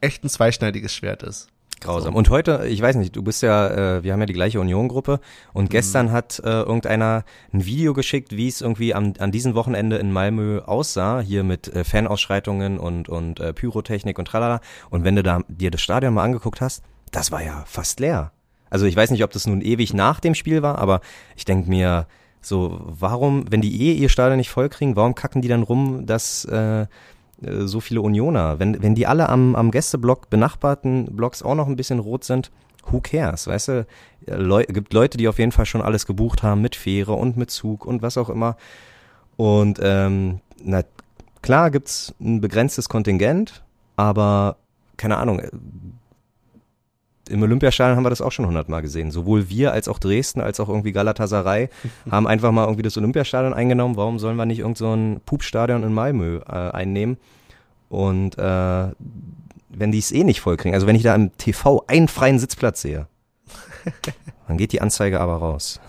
echt ein zweischneidiges Schwert ist. Grausam. Und heute, ich weiß nicht, du bist ja, äh, wir haben ja die gleiche Union-Gruppe und gestern hat äh, irgendeiner ein Video geschickt, wie es irgendwie am, an diesem Wochenende in Malmö aussah, hier mit äh, Fanausschreitungen und, und äh, Pyrotechnik und tralala. Und wenn du da dir das Stadion mal angeguckt hast, das war ja fast leer. Also ich weiß nicht, ob das nun ewig nach dem Spiel war, aber ich denk mir, so, warum, wenn die eh ihr Stadion nicht voll kriegen, warum kacken die dann rum, dass äh, äh, so viele Unioner, wenn, wenn die alle am, am Gästeblock, benachbarten Blocks auch noch ein bisschen rot sind, who cares, weißt du? Leu gibt Leute, die auf jeden Fall schon alles gebucht haben mit Fähre und mit Zug und was auch immer. Und ähm, na klar gibt's ein begrenztes Kontingent, aber keine Ahnung, äh, im Olympiastadion haben wir das auch schon hundertmal gesehen. Sowohl wir als auch Dresden, als auch irgendwie Galatasaray haben einfach mal irgendwie das Olympiastadion eingenommen. Warum sollen wir nicht irgend so ein Pupstadion in Malmö äh, einnehmen? Und äh, wenn die es eh nicht vollkriegen, also wenn ich da im TV einen freien Sitzplatz sehe, dann geht die Anzeige aber raus.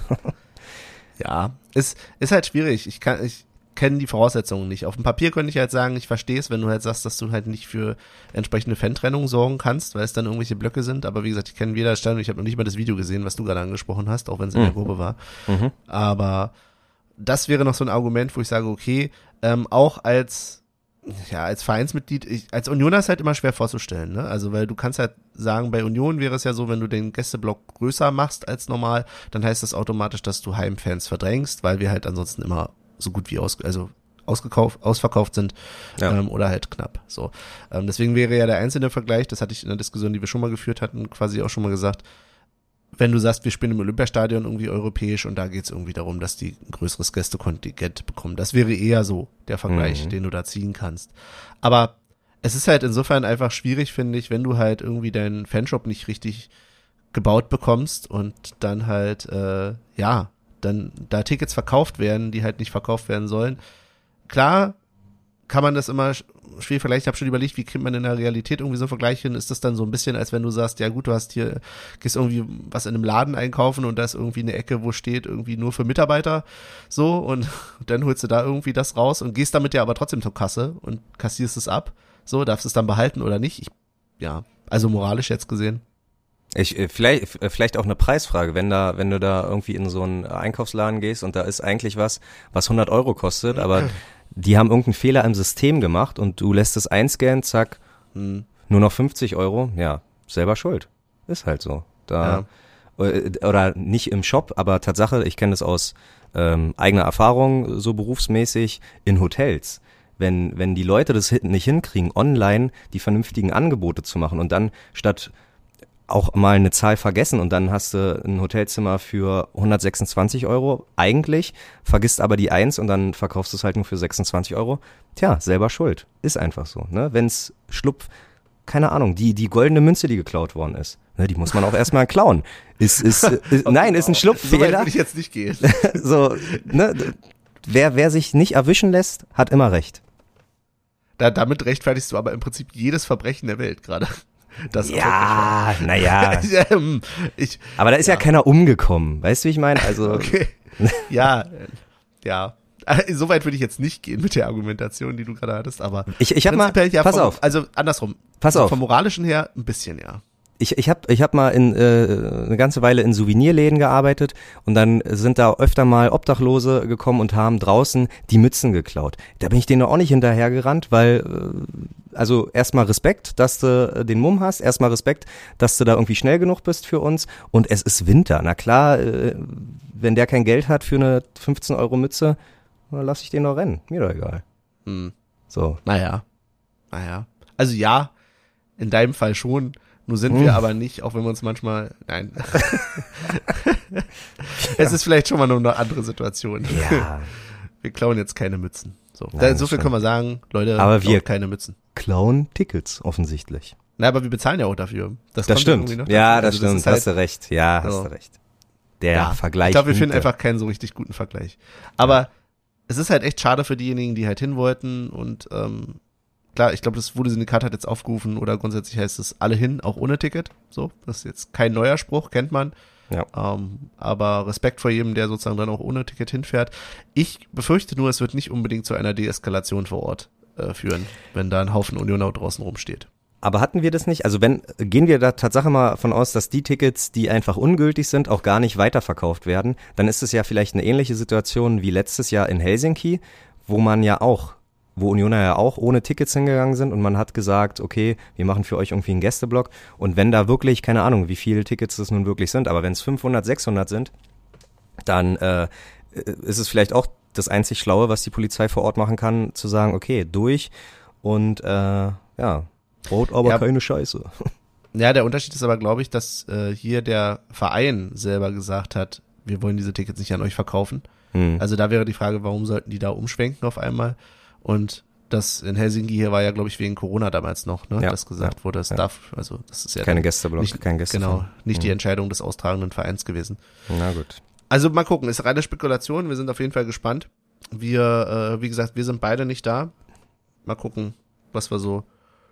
Ja, ist, ist halt schwierig. Ich kann, ich kenne die Voraussetzungen nicht. Auf dem Papier könnte ich halt sagen, ich verstehe es, wenn du halt sagst, dass du halt nicht für entsprechende Fantrennung sorgen kannst, weil es dann irgendwelche Blöcke sind. Aber wie gesagt, ich kenne weder das Stadion, ich habe noch nicht mal das Video gesehen, was du gerade angesprochen hast, auch wenn es in der Mhm. Gruppe war. Mhm. Aber das wäre noch so ein Argument, wo ich sage, okay, ähm, auch als ja, als Vereinsmitglied, ich, als Unioner ist halt immer schwer vorzustellen, ne? Also, weil du kannst halt sagen, bei Union wäre es ja so, wenn du den Gästeblock größer machst als normal, dann heißt das automatisch, dass du Heimfans verdrängst, weil wir halt ansonsten immer so gut wie aus, also ausgekauft, ausverkauft sind Ja. ähm, oder halt knapp. So, ähm, deswegen wäre ja der einzelne Vergleich, das hatte ich in der Diskussion, die wir schon mal geführt hatten, quasi auch schon mal gesagt. Wenn du sagst, wir spielen im Olympiastadion irgendwie europäisch und da geht es irgendwie darum, dass die ein größeres Gästekontingent bekommen. Das wäre eher so der Vergleich, Mhm. den du da ziehen kannst. Aber es ist halt insofern einfach schwierig, finde ich, wenn du halt irgendwie deinen Fanshop nicht richtig gebaut bekommst und dann halt, äh, ja, dann da Tickets verkauft werden, die halt nicht verkauft werden sollen. Klar kann man das immer sch- schwierig vergleichen. Ich habe schon überlegt, wie kriegt man in der Realität irgendwie so einen Vergleich hin? Ist das dann so ein bisschen, als wenn du sagst, ja gut, du hast hier, gehst irgendwie was in einem Laden einkaufen und da ist irgendwie eine Ecke, wo steht irgendwie nur für Mitarbeiter so und dann holst du da irgendwie das raus und gehst damit ja aber trotzdem zur Kasse und kassierst es ab. So, darfst es dann behalten oder nicht? Ich, ja, also moralisch jetzt gesehen. Ich, äh, vielleicht, äh, vielleicht auch eine Preisfrage, wenn da, wenn du da irgendwie in so einen Einkaufsladen gehst und da ist eigentlich was, was 100 Euro kostet, aber die haben irgendeinen Fehler im System gemacht und du lässt es einscannen, zack, Hm. nur noch 50 Euro, ja, selber schuld. Ist halt so. Da, äh, oder nicht im Shop, aber Tatsache, ich kenne das aus ähm, eigener Erfahrung, so berufsmäßig, in Hotels. Wenn, wenn die Leute das nicht hinkriegen, online die vernünftigen Angebote zu machen und dann statt auch mal eine Zahl vergessen und dann hast du ein Hotelzimmer für 126 Euro eigentlich, vergisst aber die Eins und dann verkaufst du es halt nur für 26 Euro. Tja, selber schuld. Ist einfach so. Ne? Wenn's schlupf, keine Ahnung, die, die goldene Münze, die geklaut worden ist, ne, die muss man auch erstmal klauen. Ist, ist, ist, nein, ist ein So Schlupffehler. will ich jetzt nicht gehen. so, ne, wer, wer sich nicht erwischen lässt, hat immer recht. Da, damit rechtfertigst du aber im Prinzip jedes Verbrechen der Welt gerade. Das Ja, naja. Ähm, Aber da ist ja, keiner umgekommen. Weißt du, wie ich meine? Also, okay. Ja, äh, ja. Soweit würde ich jetzt nicht gehen mit der Argumentation, die du gerade hattest, aber ich, ich hab mal, ja pass vom, auf, Also andersrum. Pass So auf. Vom moralischen her ein bisschen, ja. Ich, ich habe ich hab mal in, äh, eine ganze Weile in Souvenirläden gearbeitet und dann sind da öfter mal Obdachlose gekommen und haben draußen die Mützen geklaut. Da bin ich denen auch nicht hinterhergerannt, weil, äh, also erstmal Respekt, dass du den Mumm hast, erstmal Respekt, dass du da irgendwie schnell genug bist für uns und es ist Winter. Na klar, äh, wenn der kein Geld hat für eine 15 Euro Mütze, dann lass ich den doch rennen. Mir doch egal. Hm. So. Naja. Naja. Also ja, in deinem Fall schon. Nur sind wir Hm. aber nicht, auch wenn wir uns manchmal. Nein. es ist vielleicht schon mal nur eine andere Situation. Ja. Wir klauen jetzt keine Mützen. So, Nein, das so viel können wir sagen, Leute, Aber wir- keine Mützen. Klauen Tickets, offensichtlich. Na, aber wir bezahlen ja auch dafür. Das kommt stimmt. noch Ja, dazu. das Also stimmt. halt- hast du recht. Ja, hast So. du recht. Der Ja, Vergleich. Ich glaube, wir finden einfach keinen so richtig guten Vergleich. Aber es ist halt echt schade für diejenigen, die halt hin wollten und ähm, klar, ich glaube, das wurde Syndikat hat jetzt aufgerufen oder grundsätzlich heißt es alle hin, auch ohne Ticket. So, das ist jetzt kein neuer Spruch, kennt man. Ja. Ähm, aber Respekt vor jedem, der sozusagen dann auch ohne Ticket hinfährt. Ich befürchte nur, es wird nicht unbedingt zu einer Deeskalation vor Ort äh, führen, wenn da ein Haufen Unionau draußen rumsteht. Aber hatten wir das nicht? Also wenn, gehen wir da Tatsache mal von aus, dass die Tickets, die einfach ungültig sind, auch gar nicht weiterverkauft werden, dann ist es ja vielleicht eine ähnliche Situation wie letztes Jahr in Helsinki, wo man ja auch, wo Unioner ja auch ohne Tickets hingegangen sind und man hat gesagt, okay, wir machen für euch irgendwie einen Gästeblock und wenn da wirklich, keine Ahnung, wie viele Tickets das nun wirklich sind, aber wenn es 500, 600 sind, dann äh, ist es vielleicht auch das einzig Schlaue, was die Polizei vor Ort machen kann, zu sagen, okay, durch und äh, ja, Brot aber Ja. keine Scheiße. Ja, der Unterschied ist aber, glaube ich, dass äh, hier der Verein selber gesagt hat, wir wollen diese Tickets nicht an euch verkaufen. Hm. Also da wäre die Frage, warum sollten die da umschwenken auf einmal? Und das in Helsinki hier war ja, glaube ich, wegen Corona damals noch, ne? Ja, dass gesagt ja, wurde, es ja. darf, also das ist ja Keine Gästeblock, nicht, kein Gäste. Genau, nicht die Mhm. Entscheidung des austragenden Vereins gewesen. Na gut. Also mal gucken, ist reine Spekulation, wir sind auf jeden Fall gespannt. Wir, äh, wie gesagt, wir sind beide nicht da. Mal gucken, was wir so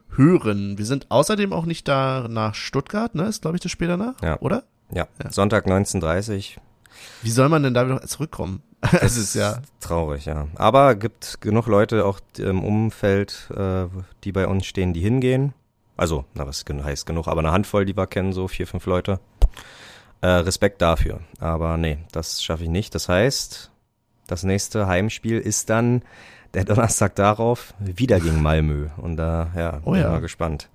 hören. Wir sind außerdem auch nicht da nach Stuttgart, ne? Ist, glaube ich, das Spiel danach, Ja. oder? Ja, Ja. Sonntag 19.30 Wie soll man denn da wieder zurückkommen? Das ist ja, Traurig, ja. Aber gibt genug Leute auch im Umfeld, äh, die bei uns stehen, die hingehen. Also, na, was heißt genug, aber eine Handvoll, die wir kennen, so vier, fünf Leute. Äh, Respekt dafür. Aber nee, das schaffe ich nicht. Das heißt, das nächste Heimspiel ist dann der Donnerstag darauf wieder gegen Malmö. Und da, ja, Oh bin ja. ich mal gespannt.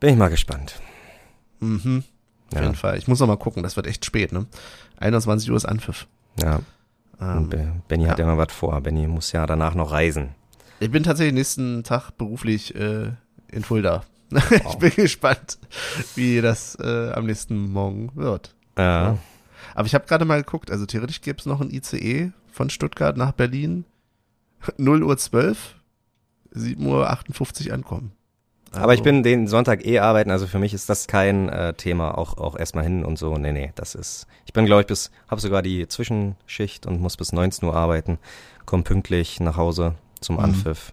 Bin ich mal gespannt. mhm, auf Ja. jeden Fall. Ich muss noch mal gucken, das wird echt spät, ne? 21 Uhr ist Anpfiff. Ja, Ähm, Be- Benny hat ja noch was vor. Benny muss ja danach noch reisen. ich bin tatsächlich nächsten Tag beruflich äh, in Fulda. ich bin gespannt, wie das äh, am nächsten Morgen wird. Ja. Aber ich habe gerade mal geguckt, also theoretisch gäbe es noch ein ICE von Stuttgart nach Berlin. 0 Uhr 12, 7 Uhr 58 ankommen. Aber ich Also, bin den Sonntag eh arbeiten, also für mich ist das kein äh, Thema, auch, auch erstmal hin und so. Nee, nee, das ist. Ich bin, glaube ich, bis, habe sogar die Zwischenschicht und muss bis 19 Uhr arbeiten, komm pünktlich nach Hause zum Mhm. Anpfiff.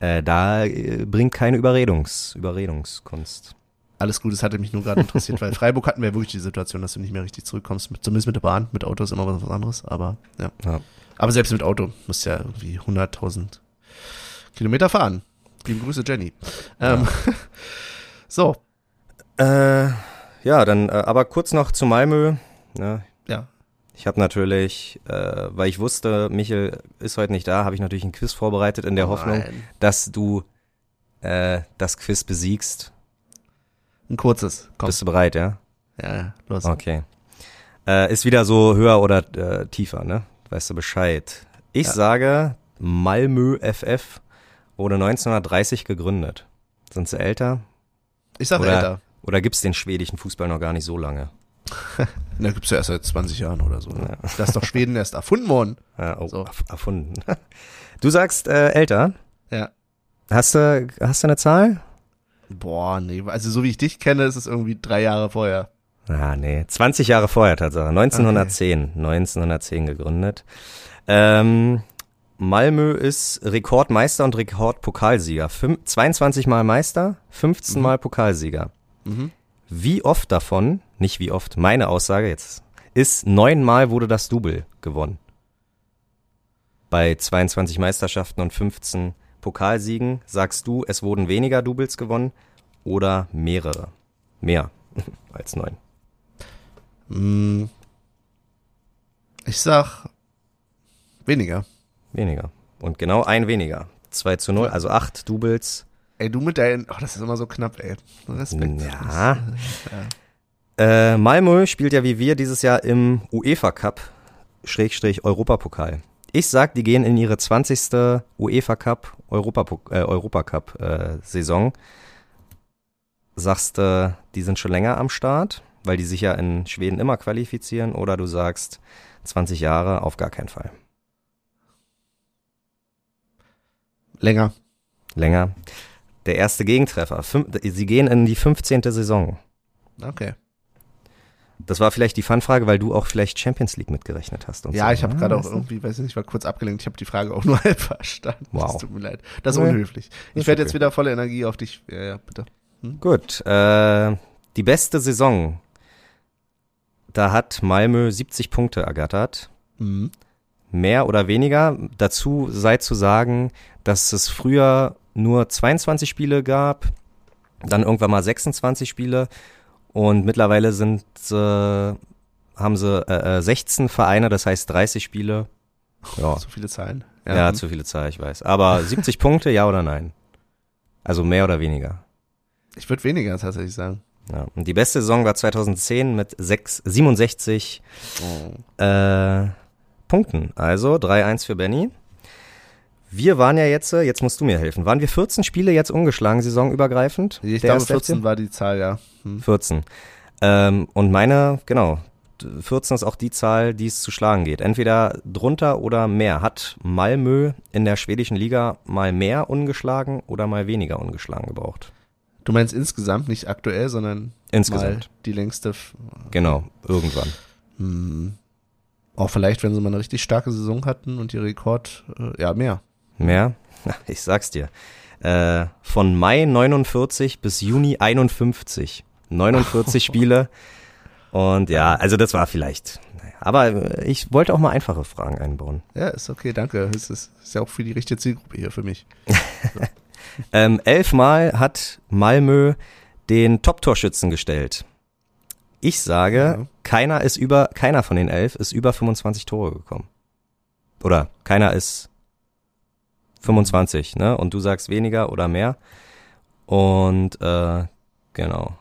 Äh, da äh, bringt keine Überredungs, Überredungskunst. Alles gut, es hatte mich nur gerade interessiert, weil Freiburg hatten wir ja wirklich die Situation, dass du nicht mehr richtig zurückkommst, mit, zumindest mit der Bahn, mit Auto ist immer was anderes, aber ja. Ja. Aber selbst mit Auto musst du ja irgendwie 100.000 Kilometer fahren. Liebe Grüße, Jenny. Ähm, so, Äh, ja, dann, äh, aber kurz noch zu Malmö. Ne? ja. Ich habe natürlich, äh, weil ich wusste, Michel ist heute nicht da, habe ich natürlich ein Quiz vorbereitet in der Hoffnung, Nein. dass du äh, das Quiz besiegst. Ein kurzes. Komm. Bist du bereit, ja? Ja, ja, los. Okay. Äh, ist wieder so höher oder äh, tiefer, ne? Weißt du Bescheid. Ich Ja. sage, Malmö FF wurde 1930 gegründet. Sind sie älter? Ich sag Oder- älter. Oder gibt's den schwedischen Fußball noch gar nicht so lange? Na, gibt's ja erst seit 20 Jahren oder so. Ne? Das ist doch Schweden erst erfunden worden. Ja, oh, So. erf- erfunden. Du sagst äh, älter. Ja. Hast du, hast du eine Zahl? Boah, nee, also so wie ich dich kenne, ist es irgendwie drei Jahre vorher. Ah, nee. 20 Jahre vorher Tatsache. 1910. 1910 gegründet. Ähm, Malmö ist Rekordmeister und Rekordpokalsieger. Fün 22 Mal Meister, 15 Mhm. Mal Pokalsieger. Mhm. Wie oft davon, nicht wie oft, meine Aussage jetzt, ist neunmal wurde das Double gewonnen. Bei 22 Meisterschaften und 15 Pokalsiegen sagst du, es wurden weniger Doubles gewonnen oder mehrere? Mehr als neun. Mm. Ich sag weniger. Weniger. Und genau ein weniger. 2 zu 0, also acht Doubles. Ey, du mit deinen, oh, das ist immer so knapp, ey. Respekt. Ja. Äh, Malmö spielt ja wie wir dieses Jahr im UEFA Cup, Schrägstrich Europapokal. Ich sag, die gehen in ihre 20. UEFA Cup, Europapok äh, Europacup äh, Saison. Sagst du, die sind schon länger am Start, weil die sich ja in Schweden immer qualifizieren, oder du sagst 20 Jahre auf gar keinen Fall. Länger. Länger. Der erste Gegentreffer. Fün sie gehen in die 15. Saison. Okay. Das war vielleicht die Fanfrage, weil du auch vielleicht Champions League mitgerechnet hast. Und Ja, so. ich habe gerade auch weißt du? irgendwie, weiß nicht, ich war kurz abgelenkt. Ich habe die Frage auch nur halb verstanden. Wow. Das tut mir leid. Das ist Nee. unhöflich. Ich Ist werde okay. jetzt wieder volle Energie auf dich. Ja, ja, bitte. Gut, äh, die beste Saison. Da hat Malmö 70 Punkte ergattert. Mhm. Mehr oder weniger. Dazu sei zu sagen, dass es früher nur 22 Spiele gab dann irgendwann mal 26 Spiele und mittlerweile sind äh, haben sie äh, äh, 16 Vereine, das heißt 30 Spiele. Ja, So viele Zahlen. ja, zu viele Zahl, ich weiß. Aber 70 Punkte, ja oder nein? Also mehr oder weniger. Ich würde weniger tatsächlich sagen. Ja. Und die beste Saison war 2010 mit 6, 67 Oh. äh, Punkten. Also 3-1 für Benny. Wir waren ja jetzt, äh, jetzt musst du mir helfen. Waren wir 14 Spiele jetzt ungeschlagen, saisonübergreifend? Ich Der glaube, erste 14 FC? war die Zahl, ja. Hm. 14. Ähm, und meine, genau, 14 ist auch die Zahl, die es zu schlagen geht. Entweder drunter oder mehr. Hat Malmö in der schwedischen Liga mal mehr ungeschlagen oder mal weniger ungeschlagen gebraucht? Du meinst insgesamt, nicht aktuell, sondern Insgesamt. die längste. F Genau, irgendwann. hm. Auch vielleicht, wenn sie mal eine richtig starke Saison hatten und ihr Rekord, äh, ja, mehr. Mehr? Ich sag's dir. Äh, von Mai 49 bis Juni 51. 49 Spiele. Und ja, also das war vielleicht. Aber ich wollte auch mal einfache Fragen einbauen. Ja, ist okay, danke. Es ist, ist ja auch für die richtige Zielgruppe hier für mich. Ähm, elfmal hat Malmö den Top-Torschützen gestellt. Ich sage, Ja. keiner ist über, keiner von den elf ist über 25 Tore gekommen. Oder keiner ist 25, ne? Und du sagst weniger oder mehr. Und äh, genau.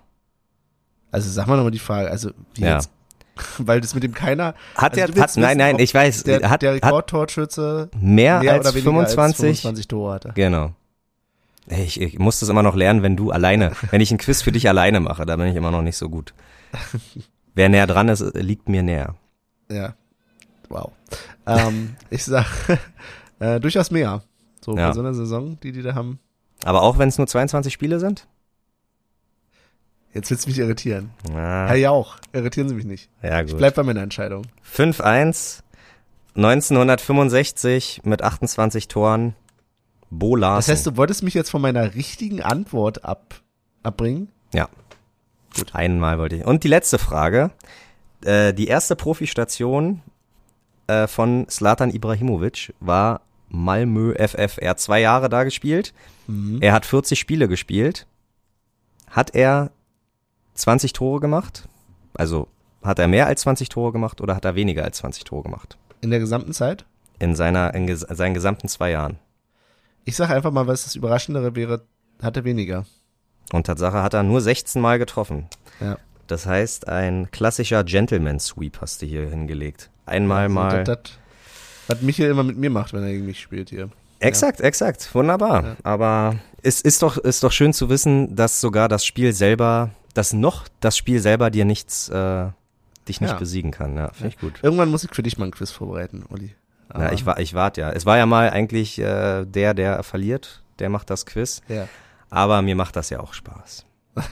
Also sag mal nochmal die Frage, also wie Ja. jetzt? Weil das mit dem keiner, Hat Also der, hat, nein, nein, ich weiß, der, hat, der Rekordtorschütze mehr, mehr als oder weniger 25, als 25 Tore hatte. Genau. Ich, ich muss das immer noch lernen, wenn du alleine, wenn ich ein Quiz für dich alleine mache, da bin ich immer noch nicht so gut. Wer näher dran ist, liegt mir näher. Ja. Wow. ähm, ich sag äh, durchaus mehr. So Ja. für so eine Saison, die die da haben. Aber auch wenn es nur 22 Spiele sind? Jetzt willst du mich irritieren. Na, Herr Jauch, irritieren Sie mich nicht. ja Ich gut. bleib bei meiner Entscheidung. 5-1, 1965 mit 28 Toren, Bo Das heißt, du wolltest mich jetzt von meiner richtigen Antwort ab, abbringen? Ja. Gut. Einmal wollte ich. Und die letzte Frage. Äh, die erste Profistation äh, von Slatan Ibrahimovic war Malmö FF. Er hat zwei Jahre da gespielt. Mhm. Er hat 40 Spiele gespielt. Hat er 20 Tore gemacht? Also hat er mehr als 20 Tore gemacht oder hat er weniger als 20 Tore gemacht? In der gesamten Zeit? In seiner, in ges seinen gesamten zwei Jahren. Ich sag einfach mal, was das Überraschendere wäre, hat er weniger. Und Tatsache hat er nur 16 Mal getroffen. Ja. Das heißt, ein klassischer Gentleman Sweep hast du hier hingelegt. Einmal Also, mal. Das, das, was Michael immer mit mir macht, wenn er gegen mich spielt hier. Exakt, exakt. Wunderbar. Ja. Aber es ist doch, ist doch schön zu wissen, dass sogar das Spiel selber, dass noch das Spiel selber dir nichts, äh, dich nicht Ja. besiegen kann. Ja, finde ich gut. Irgendwann muss ich für dich mal ein Quiz vorbereiten, Uli. Ja, ich, wa- ich warte ja. Es war ja mal eigentlich äh, der, der verliert, der macht das Quiz. Ja, Aber mir macht das ja auch Spaß.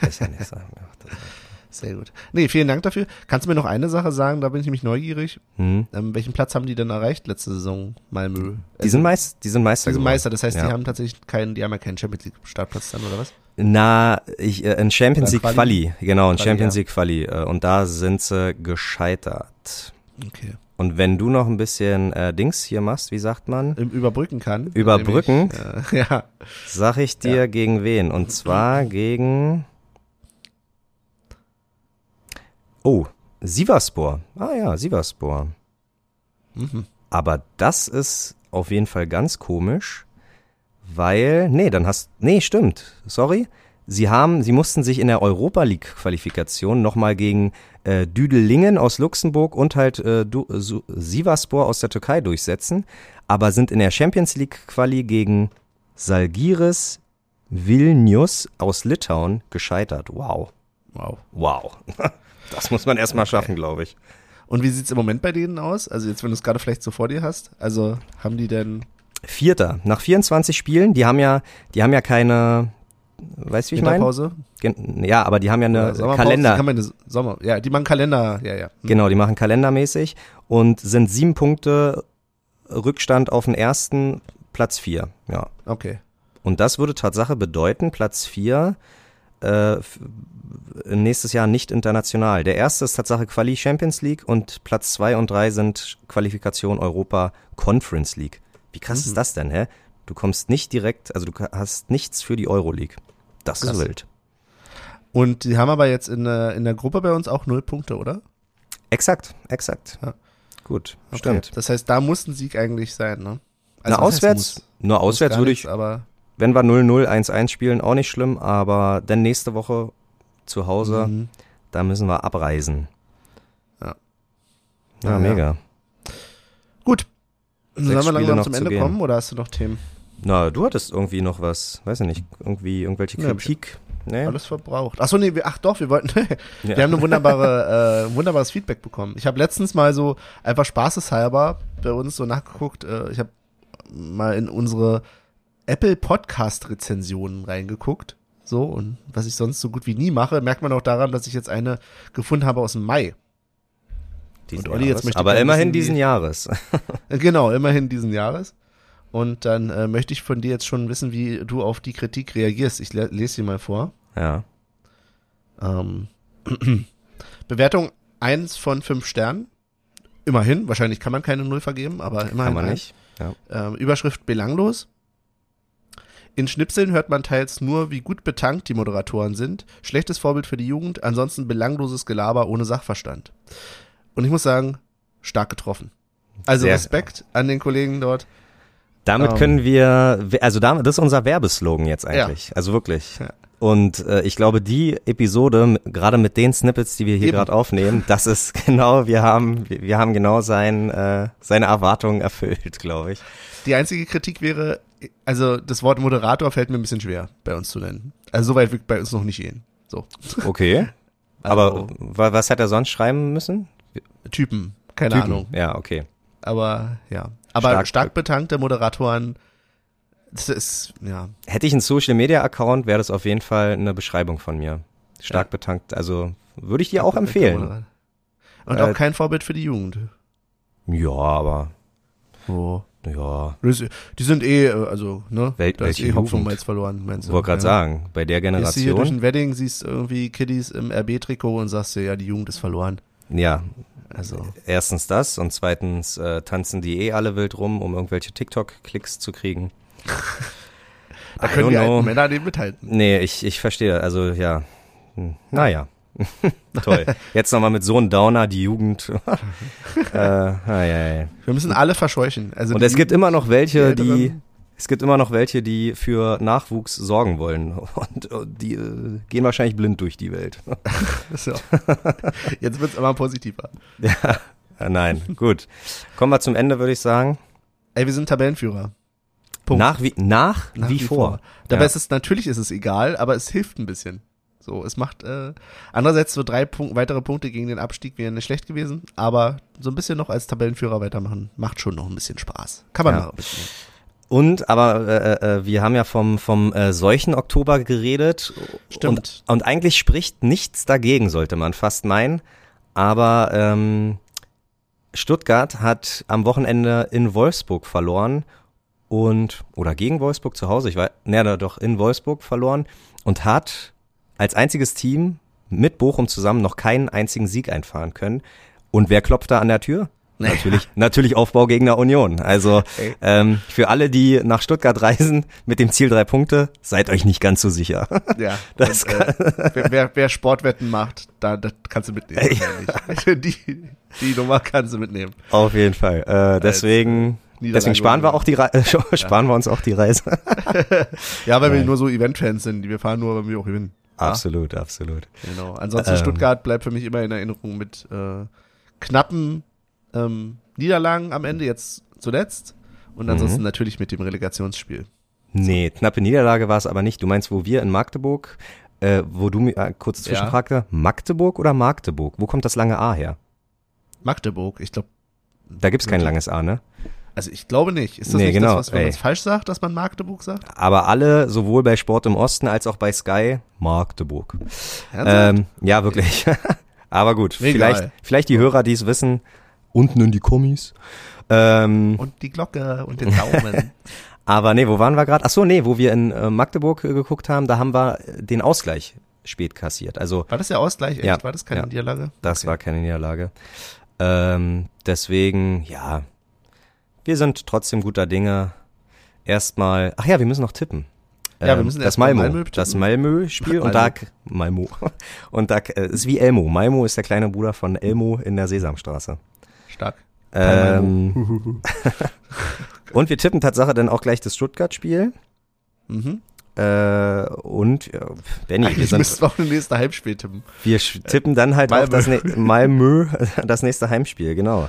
Ist ja nicht so. Mir macht das auch sehr gut. Nee, vielen Dank dafür. Kannst du mir noch eine Sache sagen, da bin ich nämlich neugierig. hm. Ähm, welchen Platz haben die denn erreicht letzte Saison, Malmö? Die sind Meister, die sind Meister die sind. Meister, das heißt, Ja. die haben tatsächlich keinen, die haben ja keinen Champions League Startplatz dann, oder was? Na, ich, äh, ein Champions League Quali? Genau, ein Quali, Champions ja. League Quali. Äh, und da sind sie gescheitert. Okay. Und wenn du noch ein bisschen äh, Dings hier machst, wie sagt man, Überbrücken kann. Überbrücken? Nämlich, äh, ja. sag ich dir Ja. gegen wen? Und zwar gegen. Oh, Sivaspor. Ah ja, Sivaspor. Mhm. Aber das ist auf jeden Fall ganz komisch, weil, nee, dann hast, nee, stimmt, sorry. Sie haben, sie mussten sich in der Europa League Qualifikation nochmal gegen äh, Düdelingen aus Luxemburg und halt äh, du, Su- Sivaspor aus der Türkei durchsetzen, aber sind in der Champions League Quali gegen Salgiris Vilnius aus Litauen gescheitert. Wow. Wow. Wow. Das muss man erstmal schaffen, glaube ich. Und wie sieht's im Moment bei denen aus? Also jetzt, wenn du es gerade vielleicht so vor dir hast. Also haben die denn Vierter. Nach 24 Spielen, die haben ja, die haben ja keine, weißt du, wie ich meine? Ja, aber die haben ja eine Kalender. haben eine Sommer. Ja, die machen Kalender. Ja, ja. Hm. Genau, die machen kalendermäßig und sind sieben Punkte Rückstand auf den ersten Platz vier. Ja. Okay. Und das würde Tatsache bedeuten, Platz vier äh, nächstes Jahr nicht international. Der erste ist Tatsache Quali Champions League und Platz zwei und drei sind Qualifikation Europa Conference League. Wie krass Mhm. ist das denn, hä? Du kommst nicht direkt, also du hast nichts für die Euroleague. Das Krass. ist wild. Und die haben aber jetzt in der, in der Gruppe bei uns auch null Punkte, oder? Exakt, exakt. Ja. Gut, Okay. stimmt. Das heißt, da muss ein Sieg eigentlich sein, ne? Na, was heißt auswärts, nur auswärts würde nichts, ich, aber wenn wir 0-0, 1-1 spielen, auch nicht schlimm, aber dann nächste Woche zu Hause, Mhm. da müssen wir abreisen. Ja. Ja, Ja, mega. Gut. Sollen wir langsam noch zum zu Ende gehen. kommen oder hast du noch Themen? Na, du hattest irgendwie noch was, weiß ich nicht, irgendwie irgendwelche Ja, Kritik. Nee? Alles verbraucht. Ach so, nee, wir, ach doch, wir wollten, Ja. wir haben eine wunderbare, äh, wunderbares Feedback bekommen. Ich habe letztens mal so einfach spaßeshalber bei uns so nachgeguckt. Äh, ich habe mal in unsere Apple Podcast Rezensionen reingeguckt. So, und was ich sonst so gut wie nie mache, merkt man auch daran, dass ich jetzt eine gefunden habe aus dem Mai. Diesen Und Olli, jetzt möchte Aber immerhin wissen, diesen Jahres. Äh, Genau, immerhin diesen Jahres. Und dann äh, möchte ich von dir jetzt schon wissen, wie du auf die Kritik reagierst. Ich le lese sie mal vor. ja. Ähm, Bewertung 1 von 5 Sternen. Immerhin, wahrscheinlich kann man keine Null vergeben, aber immerhin. Kann man nicht. Ja. Ähm, Überschrift belanglos. In Schnipseln hört man teils nur, wie gut betankt die Moderatoren sind. Schlechtes Vorbild für die Jugend, ansonsten belangloses Gelaber ohne Sachverstand. Und ich muss sagen, stark getroffen. Also Sehr. Respekt an den Kollegen dort. Damit Ähm. können wir, also damit, das ist unser Werbeslogan jetzt eigentlich. Also wirklich. Ja. Und äh, ich glaube, die Episode, gerade mit den Snippets, die wir hier gerade aufnehmen, das ist genau, wir haben, wir, wir haben genau sein, äh, seine Erwartungen erfüllt, glaube ich. Die einzige Kritik wäre, also das Wort Moderator fällt mir ein bisschen schwer bei uns zu nennen. Also so weit wird bei uns noch nicht gehen. So. Okay. Aber Also, wa- was hat er sonst schreiben müssen? Typen, keine Typen. Ahnung. Ja, okay. Aber ja. Aber Stark- stark, betankte Moderatoren, das ist, ja. Hätte ich einen Social Media Account, wäre das auf jeden Fall eine Beschreibung von mir. Stark Ja. betankt. Also würde ich dir auch empfehlen. Und Äh, auch kein Vorbild für die Jugend. Ja, aber Oh. Ja, Die sind eh, äh, also, ne? Wel- da ist eh Hopfen? Malz verloren, meinst du? wollte gerade ja. sagen, bei der Gehst du hier durch Generation, ein Wedding, siehst irgendwie Kiddies im RB-Trikot und sagst dir, ja, die Jugend ist verloren. ja, Also, erstens das und zweitens äh, tanzen die eh alle wild rum, um irgendwelche TikTok-Klicks zu kriegen. da I können die alten Männer nicht mithalten. Nee, ich, ich verstehe, also ja, Hm, naja. Toll. Jetzt nochmal mit so einem Downer die Jugend. äh, ah, ja, ja. Wir müssen alle verscheuchen. Also Und es gibt immer noch welche, die es gibt immer noch welche, die für Nachwuchs sorgen wollen. Und äh, die äh, gehen wahrscheinlich blind durch die Welt. So. Jetzt wird's immer positiver. ja, äh, nein, gut. Kommen wir zum Ende, würde ich sagen. Ey, wir sind Tabellenführer. Punkt. Nach wie, nach, Nach wie, vor. Dabei Ja. ist es, natürlich ist es egal, aber es hilft ein bisschen. So, es macht, äh, andererseits so drei Punkt, weitere Punkte gegen den Abstieg wären nicht schlecht gewesen, aber so ein bisschen noch als Tabellenführer weitermachen, macht schon noch ein bisschen Spaß. Kann man Ja. bisschen. Und, aber äh, äh, wir haben ja vom, vom äh, Seuchen-Oktober geredet. Stimmt. Und, und eigentlich spricht nichts dagegen, sollte man fast meinen. Aber ähm, Stuttgart hat am Wochenende in Wolfsburg verloren und, oder gegen Wolfsburg zu Hause, ich weiß, ne, doch in Wolfsburg verloren und hat als einziges Team mit Bochum zusammen noch keinen einzigen Sieg einfahren können. Und wer klopft da an der Tür? Natürlich, natürlich Aufbaugegner Union. Also ähm, für alle, die nach Stuttgart reisen mit dem Ziel drei Punkte, seid euch nicht ganz so sicher. Ja, Das und, äh, wer, wer, wer Sportwetten macht, da das kannst du mitnehmen. wahrscheinlich. die, die Nummer kannst du mitnehmen. Auf jeden Fall. Äh, deswegen, Niederlage deswegen sparen wir auch die Re sparen wir uns auch die Reise. Ja, weil wir Nein. nur so Event-Fans sind, wir fahren nur, wenn wir auch gewinnen. Ja? Absolut, absolut. Genau. Ansonsten Ähm. Stuttgart bleibt für mich immer in Erinnerung mit äh, knappen ähm, Niederlagen am Ende, jetzt zuletzt. Und ansonsten Mhm. natürlich mit dem Relegationsspiel. Nee, knappe Niederlage war es aber nicht. Du meinst, wo wir in Magdeburg, äh, wo du mir äh, kurz Ja. zwischenfragte, Magdeburg oder Magdeburg? Wo kommt das lange A her? Magdeburg, ich glaube, Da gibt's kein langes A, ne? Also ich glaube nicht. Ist das Nee, nicht genau, das, was man falsch sagt, dass man Magdeburg sagt? Aber alle, sowohl bei Sport im Osten als auch bei Sky, Magdeburg. Ähm, ja, wirklich. aber gut, Egal. vielleicht, vielleicht die Hörer, die es wissen, unten in die Kommis. Ähm, und die Glocke und den Daumen. aber nee, wo waren wir gerade? Ach so, nee, wo wir in äh, Magdeburg äh, geguckt haben, da haben wir äh, den Ausgleich spät kassiert. Also War das der Ausgleich? Echt? Ja, War das keine ja. Niederlage? Das Okay. war keine Niederlage. Ähm, deswegen, ja, wir sind trotzdem guter Dinge. Erstmal, ach ja, wir müssen noch tippen. Ja, wir Ähm, müssen das erst mal Malmo, Malmö das. Malmö-Spiel und da Malmo und da äh, ist wie Elmo. Malmo ist der kleine Bruder von Elmo in der Sesamstraße. Stark. Ähm, und wir tippen Tatsache dann auch gleich das Stuttgart-Spiel. Mhm. Äh, und ja, Benny, wir, sind, müssten wir auch ein nächste Heimspiel tippen. wir tippen dann halt auf das ne Malmö, das nächste Heimspiel, genau.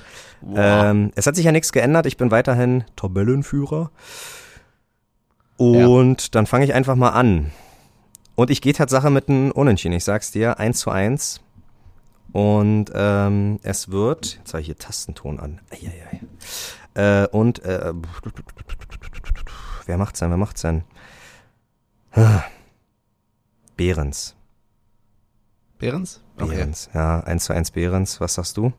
Ähm, es hat sich ja nichts geändert. Ich bin weiterhin Tabellenführer. Und dann fange ich einfach mal an. Und ich gehe Tatsache mit einem Unentschieden. Ich sag's dir, 1 zu 1. Und ähm, es wird, jetzt habe ich hier Tastenton an. Eieiei. Äh, und äh, wer macht's denn? Wer macht's denn? Behrens. Behrens? Okay. Behrens. Ja, 1 zu 1 Behrens. Was sagst du?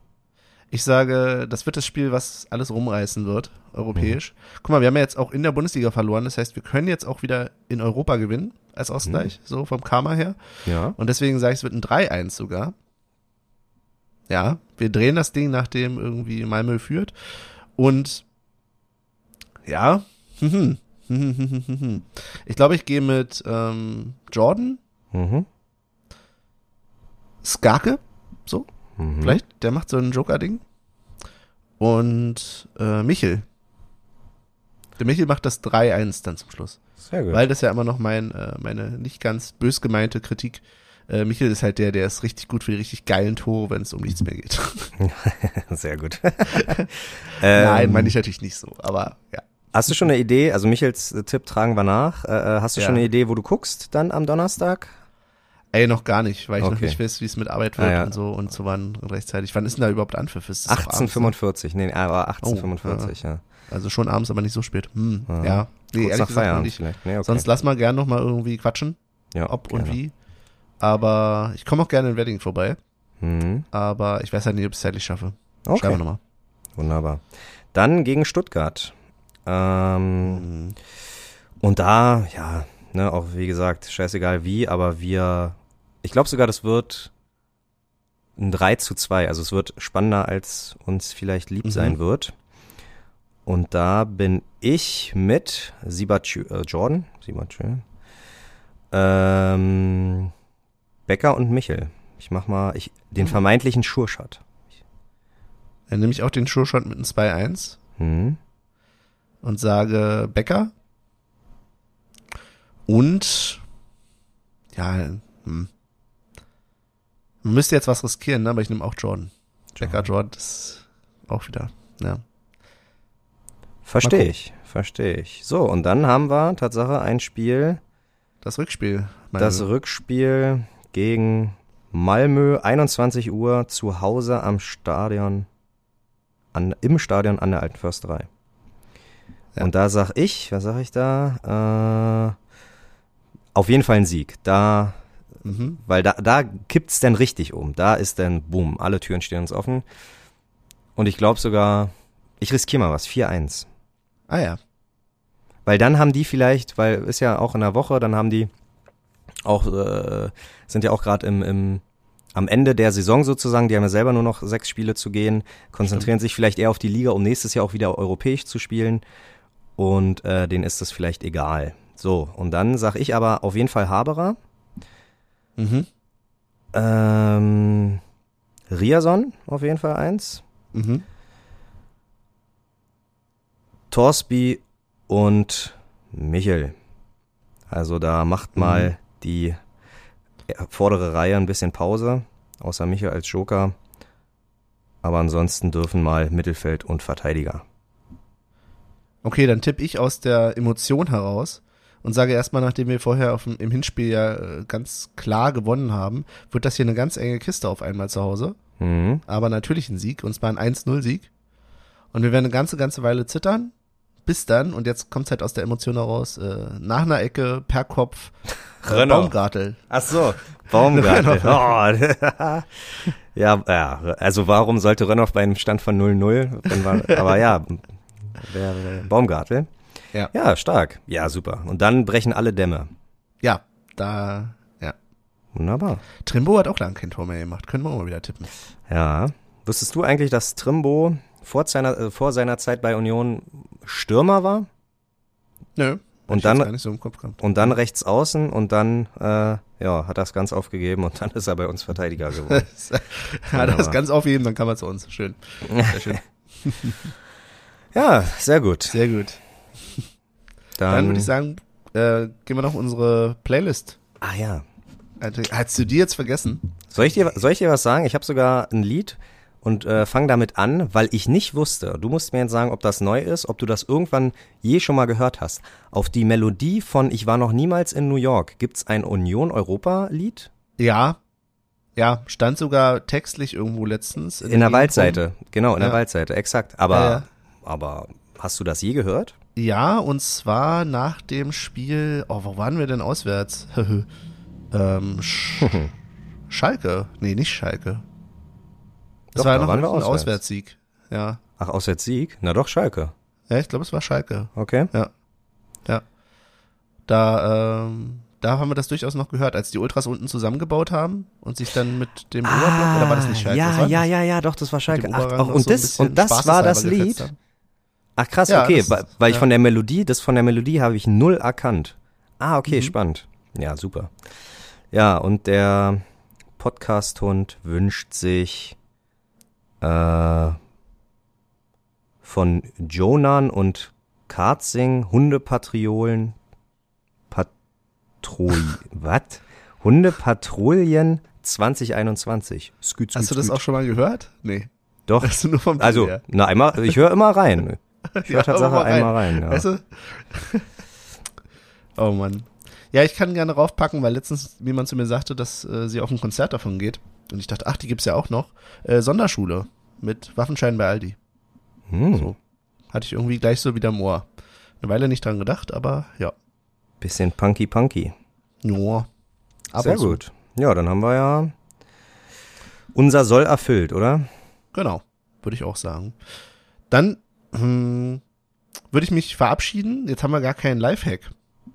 Ich sage, das wird das Spiel, was alles rumreißen wird, europäisch. Guck mal, wir haben ja jetzt auch in der Bundesliga verloren. Das heißt, wir können jetzt auch wieder in Europa gewinnen, als Ausgleich, so vom Karma her. Ja. Und deswegen sage ich, es wird ein 3-1 sogar. Ja, wir drehen das Ding, nachdem irgendwie Malmö führt. Und ja, ich glaube, ich gehe mit ähm, Jordan, Mhm. Skarke, so, Mhm. vielleicht, der macht so ein Joker-Ding. Und äh, Michel. Der Michel macht das 3-1 dann zum Schluss. Sehr gut. Weil das ja immer noch mein, äh, meine nicht ganz bös gemeinte Kritik. Äh, Michel ist halt der, der ist richtig gut für die richtig geilen Tore, wenn es um nichts mehr geht. Sehr gut. Nein, Ähm, meine ich natürlich nicht so, aber ja. Hast du schon eine Idee? Also Michels äh, Tipp tragen wir nach. Äh, äh, hast du Ja. schon eine Idee, wo du guckst dann am Donnerstag? Ey, noch gar nicht, weil ich noch Okay. nicht weiß, wie es mit Arbeit wird Ah, ja. und so und zu wann rechtzeitig. Wann ist denn da überhaupt Anpfiff? Ist das doch abends, ne? 1845. Nee, aber 1845, ja. Also schon abends, aber nicht so spät. Hm, Ja. ja. Nee, Kurz ehrlich nach gesagt noch nicht. Nee, okay. Sonst lass mal gern noch mal irgendwie quatschen, ja, ob gerne. und wie. Aber ich komme auch gerne in Wedding vorbei. Mhm. Aber ich weiß halt nicht, ob ich es zeitlich schaffe. Schreiben Okay, wir nochmal. wunderbar. Dann gegen Stuttgart. Ähm, Mhm. Und da, ja, ne, auch wie gesagt, scheißegal wie, aber wir, ich glaube sogar, das wird ein 3 zu 2. Also es wird spannender, als uns vielleicht lieb Mhm. sein wird. Und da bin ich mit Sibatschö, äh, Jordan, Sibatschö, ähm, Becker und Michel. Ich mach mal ich, den vermeintlichen Schurschat. Dann nehme ich auch den Showshot mit einem 2-1 Hm. Und sage Becker. Und ja, hm. Man müsste jetzt was riskieren, ne? aber ich nehme auch Jordan. Becker, Jordan ist auch wieder, ja. Verstehe ich, verstehe ich. So, und dann haben wir Tatsache ein Spiel, Das Rückspiel. Das. Rückspiel gegen Malmö, 21 Uhr, zu Hause am Stadion, an, im Stadion an der Alten Försterei. Ja. Und da sag ich, was sag ich da? Äh, auf jeden Fall ein Sieg. Da, mhm. weil da, da kippt's denn richtig um. Da ist dann, boom, alle Türen stehen uns offen. Und ich glaube sogar, ich riskiere mal was, 4-1. Ah ja. Weil dann haben die vielleicht, weil ist ja auch in der Woche, dann haben die auch, äh, sind ja auch gerade im, im, am Ende der Saison sozusagen, die haben ja selber nur noch sechs Spiele zu gehen, konzentrieren sich vielleicht eher auf die Liga, um nächstes Jahr auch wieder europäisch zu spielen. Und äh, denen ist das vielleicht egal. So, und dann sag ich aber auf jeden Fall Haberer. Mhm. Ähm, Riason auf jeden Fall eins. Mhm. Torsby und Michel. Also da macht mal die vordere Reihe ein bisschen Pause, außer Michel als Joker. Aber ansonsten dürfen mal Mittelfeld und Verteidiger. Okay, dann tippe ich aus der Emotion heraus und sage erstmal, nachdem wir vorher dem, im Hinspiel ja äh, ganz klar gewonnen haben, wird das hier eine ganz enge Kiste auf einmal zu Hause. Mhm. Aber natürlich ein Sieg, und zwar ein 1-0-Sieg. Und wir werden eine ganze, ganze Weile zittern, bis dann, und jetzt kommt's halt aus der Emotion heraus, äh, nach einer Ecke, per Kopf, äh. Baumgartel. Ach so, Baumgartel. oh. ja, ja, also warum sollte Rennoff bei einem Stand von 0-0? wenn wir- Aber ja, wer, Baumgartel. Ja. Ja, stark. Ja, super. Und dann brechen alle Dämme. Ja, da, ja. Wunderbar. Trimbo hat auch lange kein Tor mehr gemacht, können wir auch mal wieder tippen. Ja. Wusstest du eigentlich, dass Trimbo vor seiner, äh, vor seiner Zeit bei Union Stürmer war? Nö, und dann so und dann rechts außen und dann äh, ja hat das ganz aufgegeben und dann ist er bei uns Verteidiger geworden. ja, das ganz aufheben, dann kann man zu uns. Schön. Sehr schön. ja, sehr gut. Sehr gut. Dann, Dann würde ich sagen, äh, gehen wir noch unsere Playlist. ah ja, Also, Hast du die jetzt vergessen? Soll ich dir, soll ich dir was sagen? Ich habe sogar ein Lied und äh, fang damit an, weil ich nicht wusste. Du musst mir jetzt sagen, ob das neu ist, ob du das irgendwann je schon mal gehört hast. Auf die Melodie von Ich war noch niemals in New York gibt's ein Union Europa Lied Ja. Ja, stand sogar textlich irgendwo letztens. in der Gegend Waldseite. Genau, in der Ja. Waldseite, exakt. Aber Ja, ja. Aber hast du das je gehört? Ja, und zwar nach dem Spiel, oh, wo waren wir denn auswärts? ähm, Sch Schalke. Nee, nicht Schalke. Das Doch, war da noch ein auswärts. Auswärtssieg. Ja. Ach, auswärts Sieg? Na doch, Schalke. Ja, ich glaube, es war Schalke. Okay. Da, ähm, da haben wir das durchaus noch gehört, als die Ultras unten zusammengebaut haben und sich dann mit dem Oberblock, oder war das nicht Schalke? Ah, Ja, ja, ja, ja, doch, das war Schalke. Ach, auch, und so das, und das war das Lied? haben. Ach krass, Ja, okay, weil, weil ich ja. von der Melodie, das von der Melodie habe ich null erkannt. Ah, okay, Mhm. spannend. Ja, super. Ja, und der Podcast-Hund wünscht sich äh, von Jonan und Karzing Hundepatriolen Patroi was? Hundepatrouillen 2021. Sküt, sküt, Hast du das sküt. auch schon mal gehört? Nee. Doch. Also, na, einmal, ich höre immer rein. Ich Ja, Tatsache rein. einmal rein. Ja. Weißt du? oh Mann. Ja, ich kann gerne raufpacken, weil letztens jemand zu mir sagte, dass äh, sie auf ein Konzert davon geht. Und ich dachte, ach, die gibt's ja auch noch. Äh, Sonderschule mit Waffenschein bei Aldi. Hm, So. Hatte ich irgendwie gleich so wieder im Ohr. Eine Weile nicht dran gedacht, aber ja. Bisschen punky punky. Ja. Ab Sehr zu. gut. Ja, dann haben wir ja unser Soll erfüllt, oder? Genau, würde ich auch sagen. Dann hm, würde ich mich verabschieden. Jetzt haben wir gar keinen Lifehack.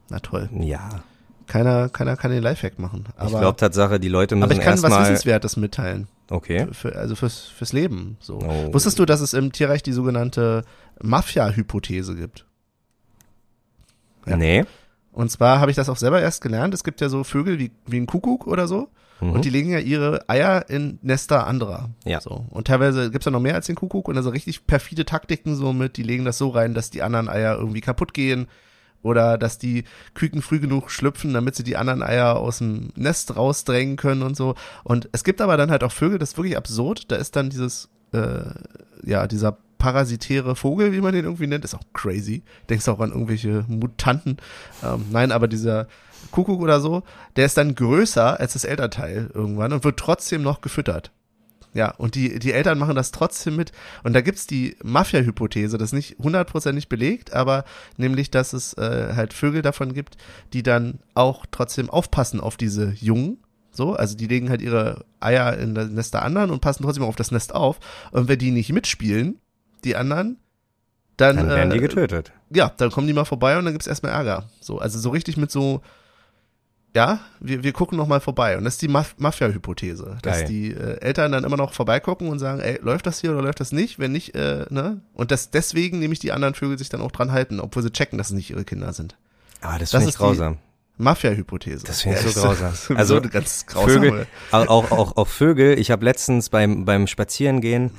Na toll. Ja. Keiner, keiner kann den Lifehack machen. Aber, ich glaube Tatsache, die Leute müssen aber ich kann was. Wissenswertes mitteilen. Okay. Für, also fürs, fürs Leben. So. Oh. Wusstest du, dass es im Tierreich die sogenannte Mafia-Hypothese gibt? Ja. Nee. Und zwar habe ich das auch selber erst gelernt. Es gibt ja so Vögel wie, wie ein Kuckuck oder so. Mhm. Und die legen ja ihre Eier in Nester anderer. Ja. So. Und teilweise gibt's ja noch mehr als den Kuckuck und also richtig perfide Taktiken so mit, die legen das so rein, dass die anderen Eier irgendwie kaputt gehen. Oder dass die Küken früh genug schlüpfen, damit sie die anderen Eier aus dem Nest rausdrängen können und so. Und es gibt aber dann halt auch Vögel, das ist wirklich absurd. Da ist dann dieses, äh, ja, dieser parasitäre Vogel, wie man den irgendwie nennt, ist auch crazy. Denkst auch an irgendwelche Mutanten. Ähm, nein, aber dieser Kuckuck oder so, der ist dann größer als das Elternteil irgendwann und wird trotzdem noch gefüttert. Ja, und die, die Eltern machen das trotzdem mit. Und da gibt's die Mafia-Hypothese, das ist nicht hundertprozentig belegt, aber nämlich, dass es äh, halt Vögel davon gibt, die dann auch trotzdem aufpassen auf diese Jungen. So, also die legen halt ihre Eier in das Nest der anderen und passen trotzdem auf das Nest auf. Und wenn die nicht mitspielen, die anderen, dann, Dann werden die äh, getötet. ja, dann kommen die mal vorbei und dann gibt's erstmal Ärger. So, also so richtig mit so, ja, wir, wir gucken noch mal vorbei. Und das ist die Maf Mafia-Hypothese, dass die äh, Eltern dann immer noch vorbeigucken und sagen, ey, läuft das hier oder läuft das nicht? Wenn nicht, äh, ne? Und das deswegen nämlich die anderen Vögel sich dann auch dran halten, obwohl sie checken, dass es nicht ihre Kinder sind. Aber das das finde ich ist die- grausam. Mafia-Hypothese. Das finde ich Ja, so grausam. Also, so ganz grausam. Vögel, auch, auch, auch, auch Vögel. Ich habe letztens beim, beim Spazierengehen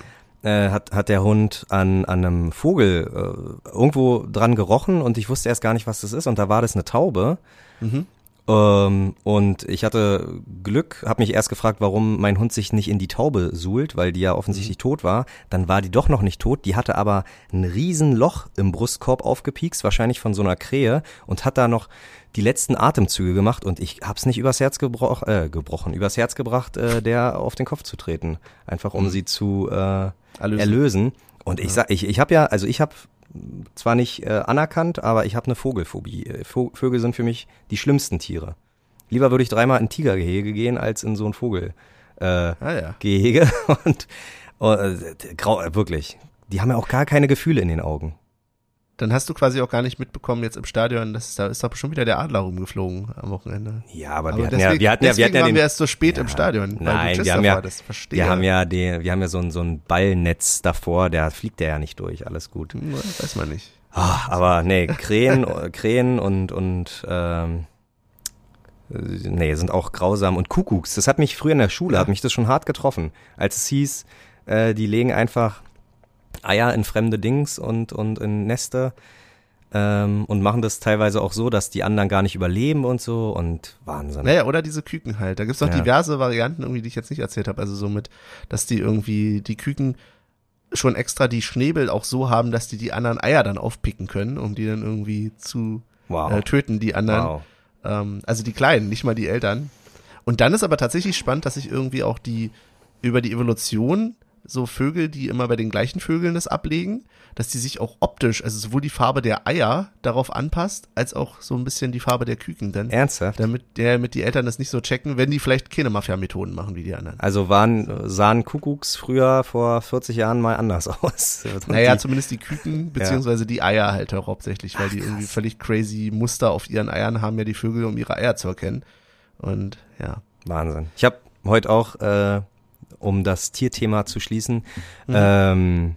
äh, hat, hat der Hund an, an einem Vogel äh, irgendwo dran gerochen und ich wusste erst gar nicht, was das ist. Und da war das eine Taube. Mhm. Ähm, und ich hatte Glück, habe mich erst gefragt, warum mein Hund sich nicht in die Taube suhlt, weil die ja offensichtlich Mhm. tot war. Dann war die doch noch nicht tot. Die hatte aber ein riesen Loch im Brustkorb aufgepiekst, wahrscheinlich von so einer Krähe und hat da noch die letzten Atemzüge gemacht und ich hab's nicht übers Herz gebroch, äh, gebrochen, übers Herz gebracht, äh, der auf den Kopf zu treten, einfach um sie zu äh, Erlösen. erlösen. Und ich sag, ich, ich habe ja, also ich habe zwar nicht äh, anerkannt, aber ich habe eine Vogelphobie. Äh, Vo- Vögel sind für mich die schlimmsten Tiere. Lieber würde ich dreimal in ein Tigergehege gehen als in so ein Vogelgehege. Äh, Ah ja. Gehege. und äh, grau, äh, wirklich. Die haben ja auch gar keine Gefühle in den Augen. Dann hast du quasi auch gar nicht mitbekommen jetzt im Stadion, dass da ist doch schon wieder der Adler rumgeflogen am Wochenende. Ja, aber, Aber wir hatten deswegen, ja, wir hatten ja, wir hatten ja waren den, wir erst so spät Ja, im Stadion. nein, wir haben ja- wir haben ja den, wir haben ja so ein, so ein Ballnetz davor, der fliegt der ja nicht durch, alles gut. Hm, Weiß man nicht. Ah, aber nee, Krähen, Krähen und, und ähm, äh, nee, sind auch grausam. Und Kuckucks, das hat mich früher in der Schule, hat mich das schon hart getroffen. Als es hieß, äh, die legen einfach Eier in fremde Dings und, und in Nester ähm, und machen das teilweise auch so, dass die anderen gar nicht überleben und so und Wahnsinn. Naja, oder diese Küken halt. Da gibt's noch Ja. diverse Varianten irgendwie, die ich jetzt nicht erzählt habe. Also so mit, dass die irgendwie die Küken schon extra die Schnäbel auch so haben, dass die die anderen Eier dann aufpicken können, um die dann irgendwie zu Wow. äh, töten, die anderen. wow. Ähm, also die Kleinen, nicht mal die Eltern. Und dann ist aber tatsächlich spannend, dass sich irgendwie auch die über die Evolution so Vögel, die immer bei den gleichen Vögeln das ablegen, dass die sich auch optisch, also sowohl die Farbe der Eier darauf anpasst, als auch so ein bisschen die Farbe der Küken dann. Ernsthaft? Damit, ja, damit die Eltern das nicht so checken, wenn die vielleicht keine Mafia-Methoden machen wie die anderen. Also waren, sahen Kuckucks früher vor 40 Jahren mal anders aus. Naja, die, zumindest die Küken, beziehungsweise die Eier halt auch hauptsächlich, weil die irgendwie völlig crazy Muster auf ihren Eiern haben ja die Vögel, um ihre Eier zu erkennen. Und ja. Wahnsinn. Ich habe heute auch, äh, um das Tierthema zu schließen, Mhm. ähm,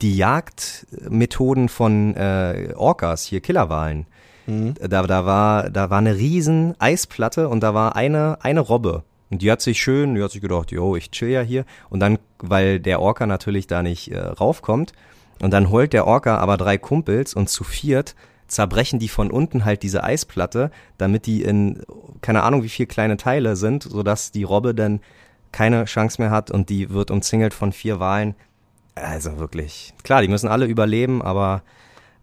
die Jagdmethoden von äh, Orcas, hier Killerwalen. Mhm. Da, da, war, da war eine riesen Eisplatte und da war eine, eine Robbe. Und die hat sich schön, die hat sich gedacht, yo, ich chill ja hier. Und dann, weil der Orca natürlich da nicht äh, raufkommt, und dann holt der Orca aber drei Kumpels und zu viert zerbrechen die von unten halt diese Eisplatte, damit die in keine Ahnung wie viel kleine Teile sind, sodass die Robbe dann keine Chance mehr hat und die wird umzingelt von vier Walen. Also wirklich. Klar, die müssen alle überleben, aber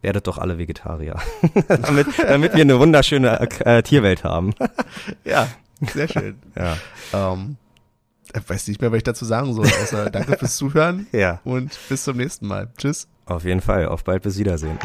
werdet doch alle Vegetarier. damit, damit wir eine wunderschöne äh, Tierwelt haben. Ja, sehr schön. Ja. ähm, ich weiß nicht mehr, was ich dazu sagen soll, außer danke fürs Zuhören Ja. und bis zum nächsten Mal. Tschüss. Auf jeden Fall. Auf bald bis Wiedersehen.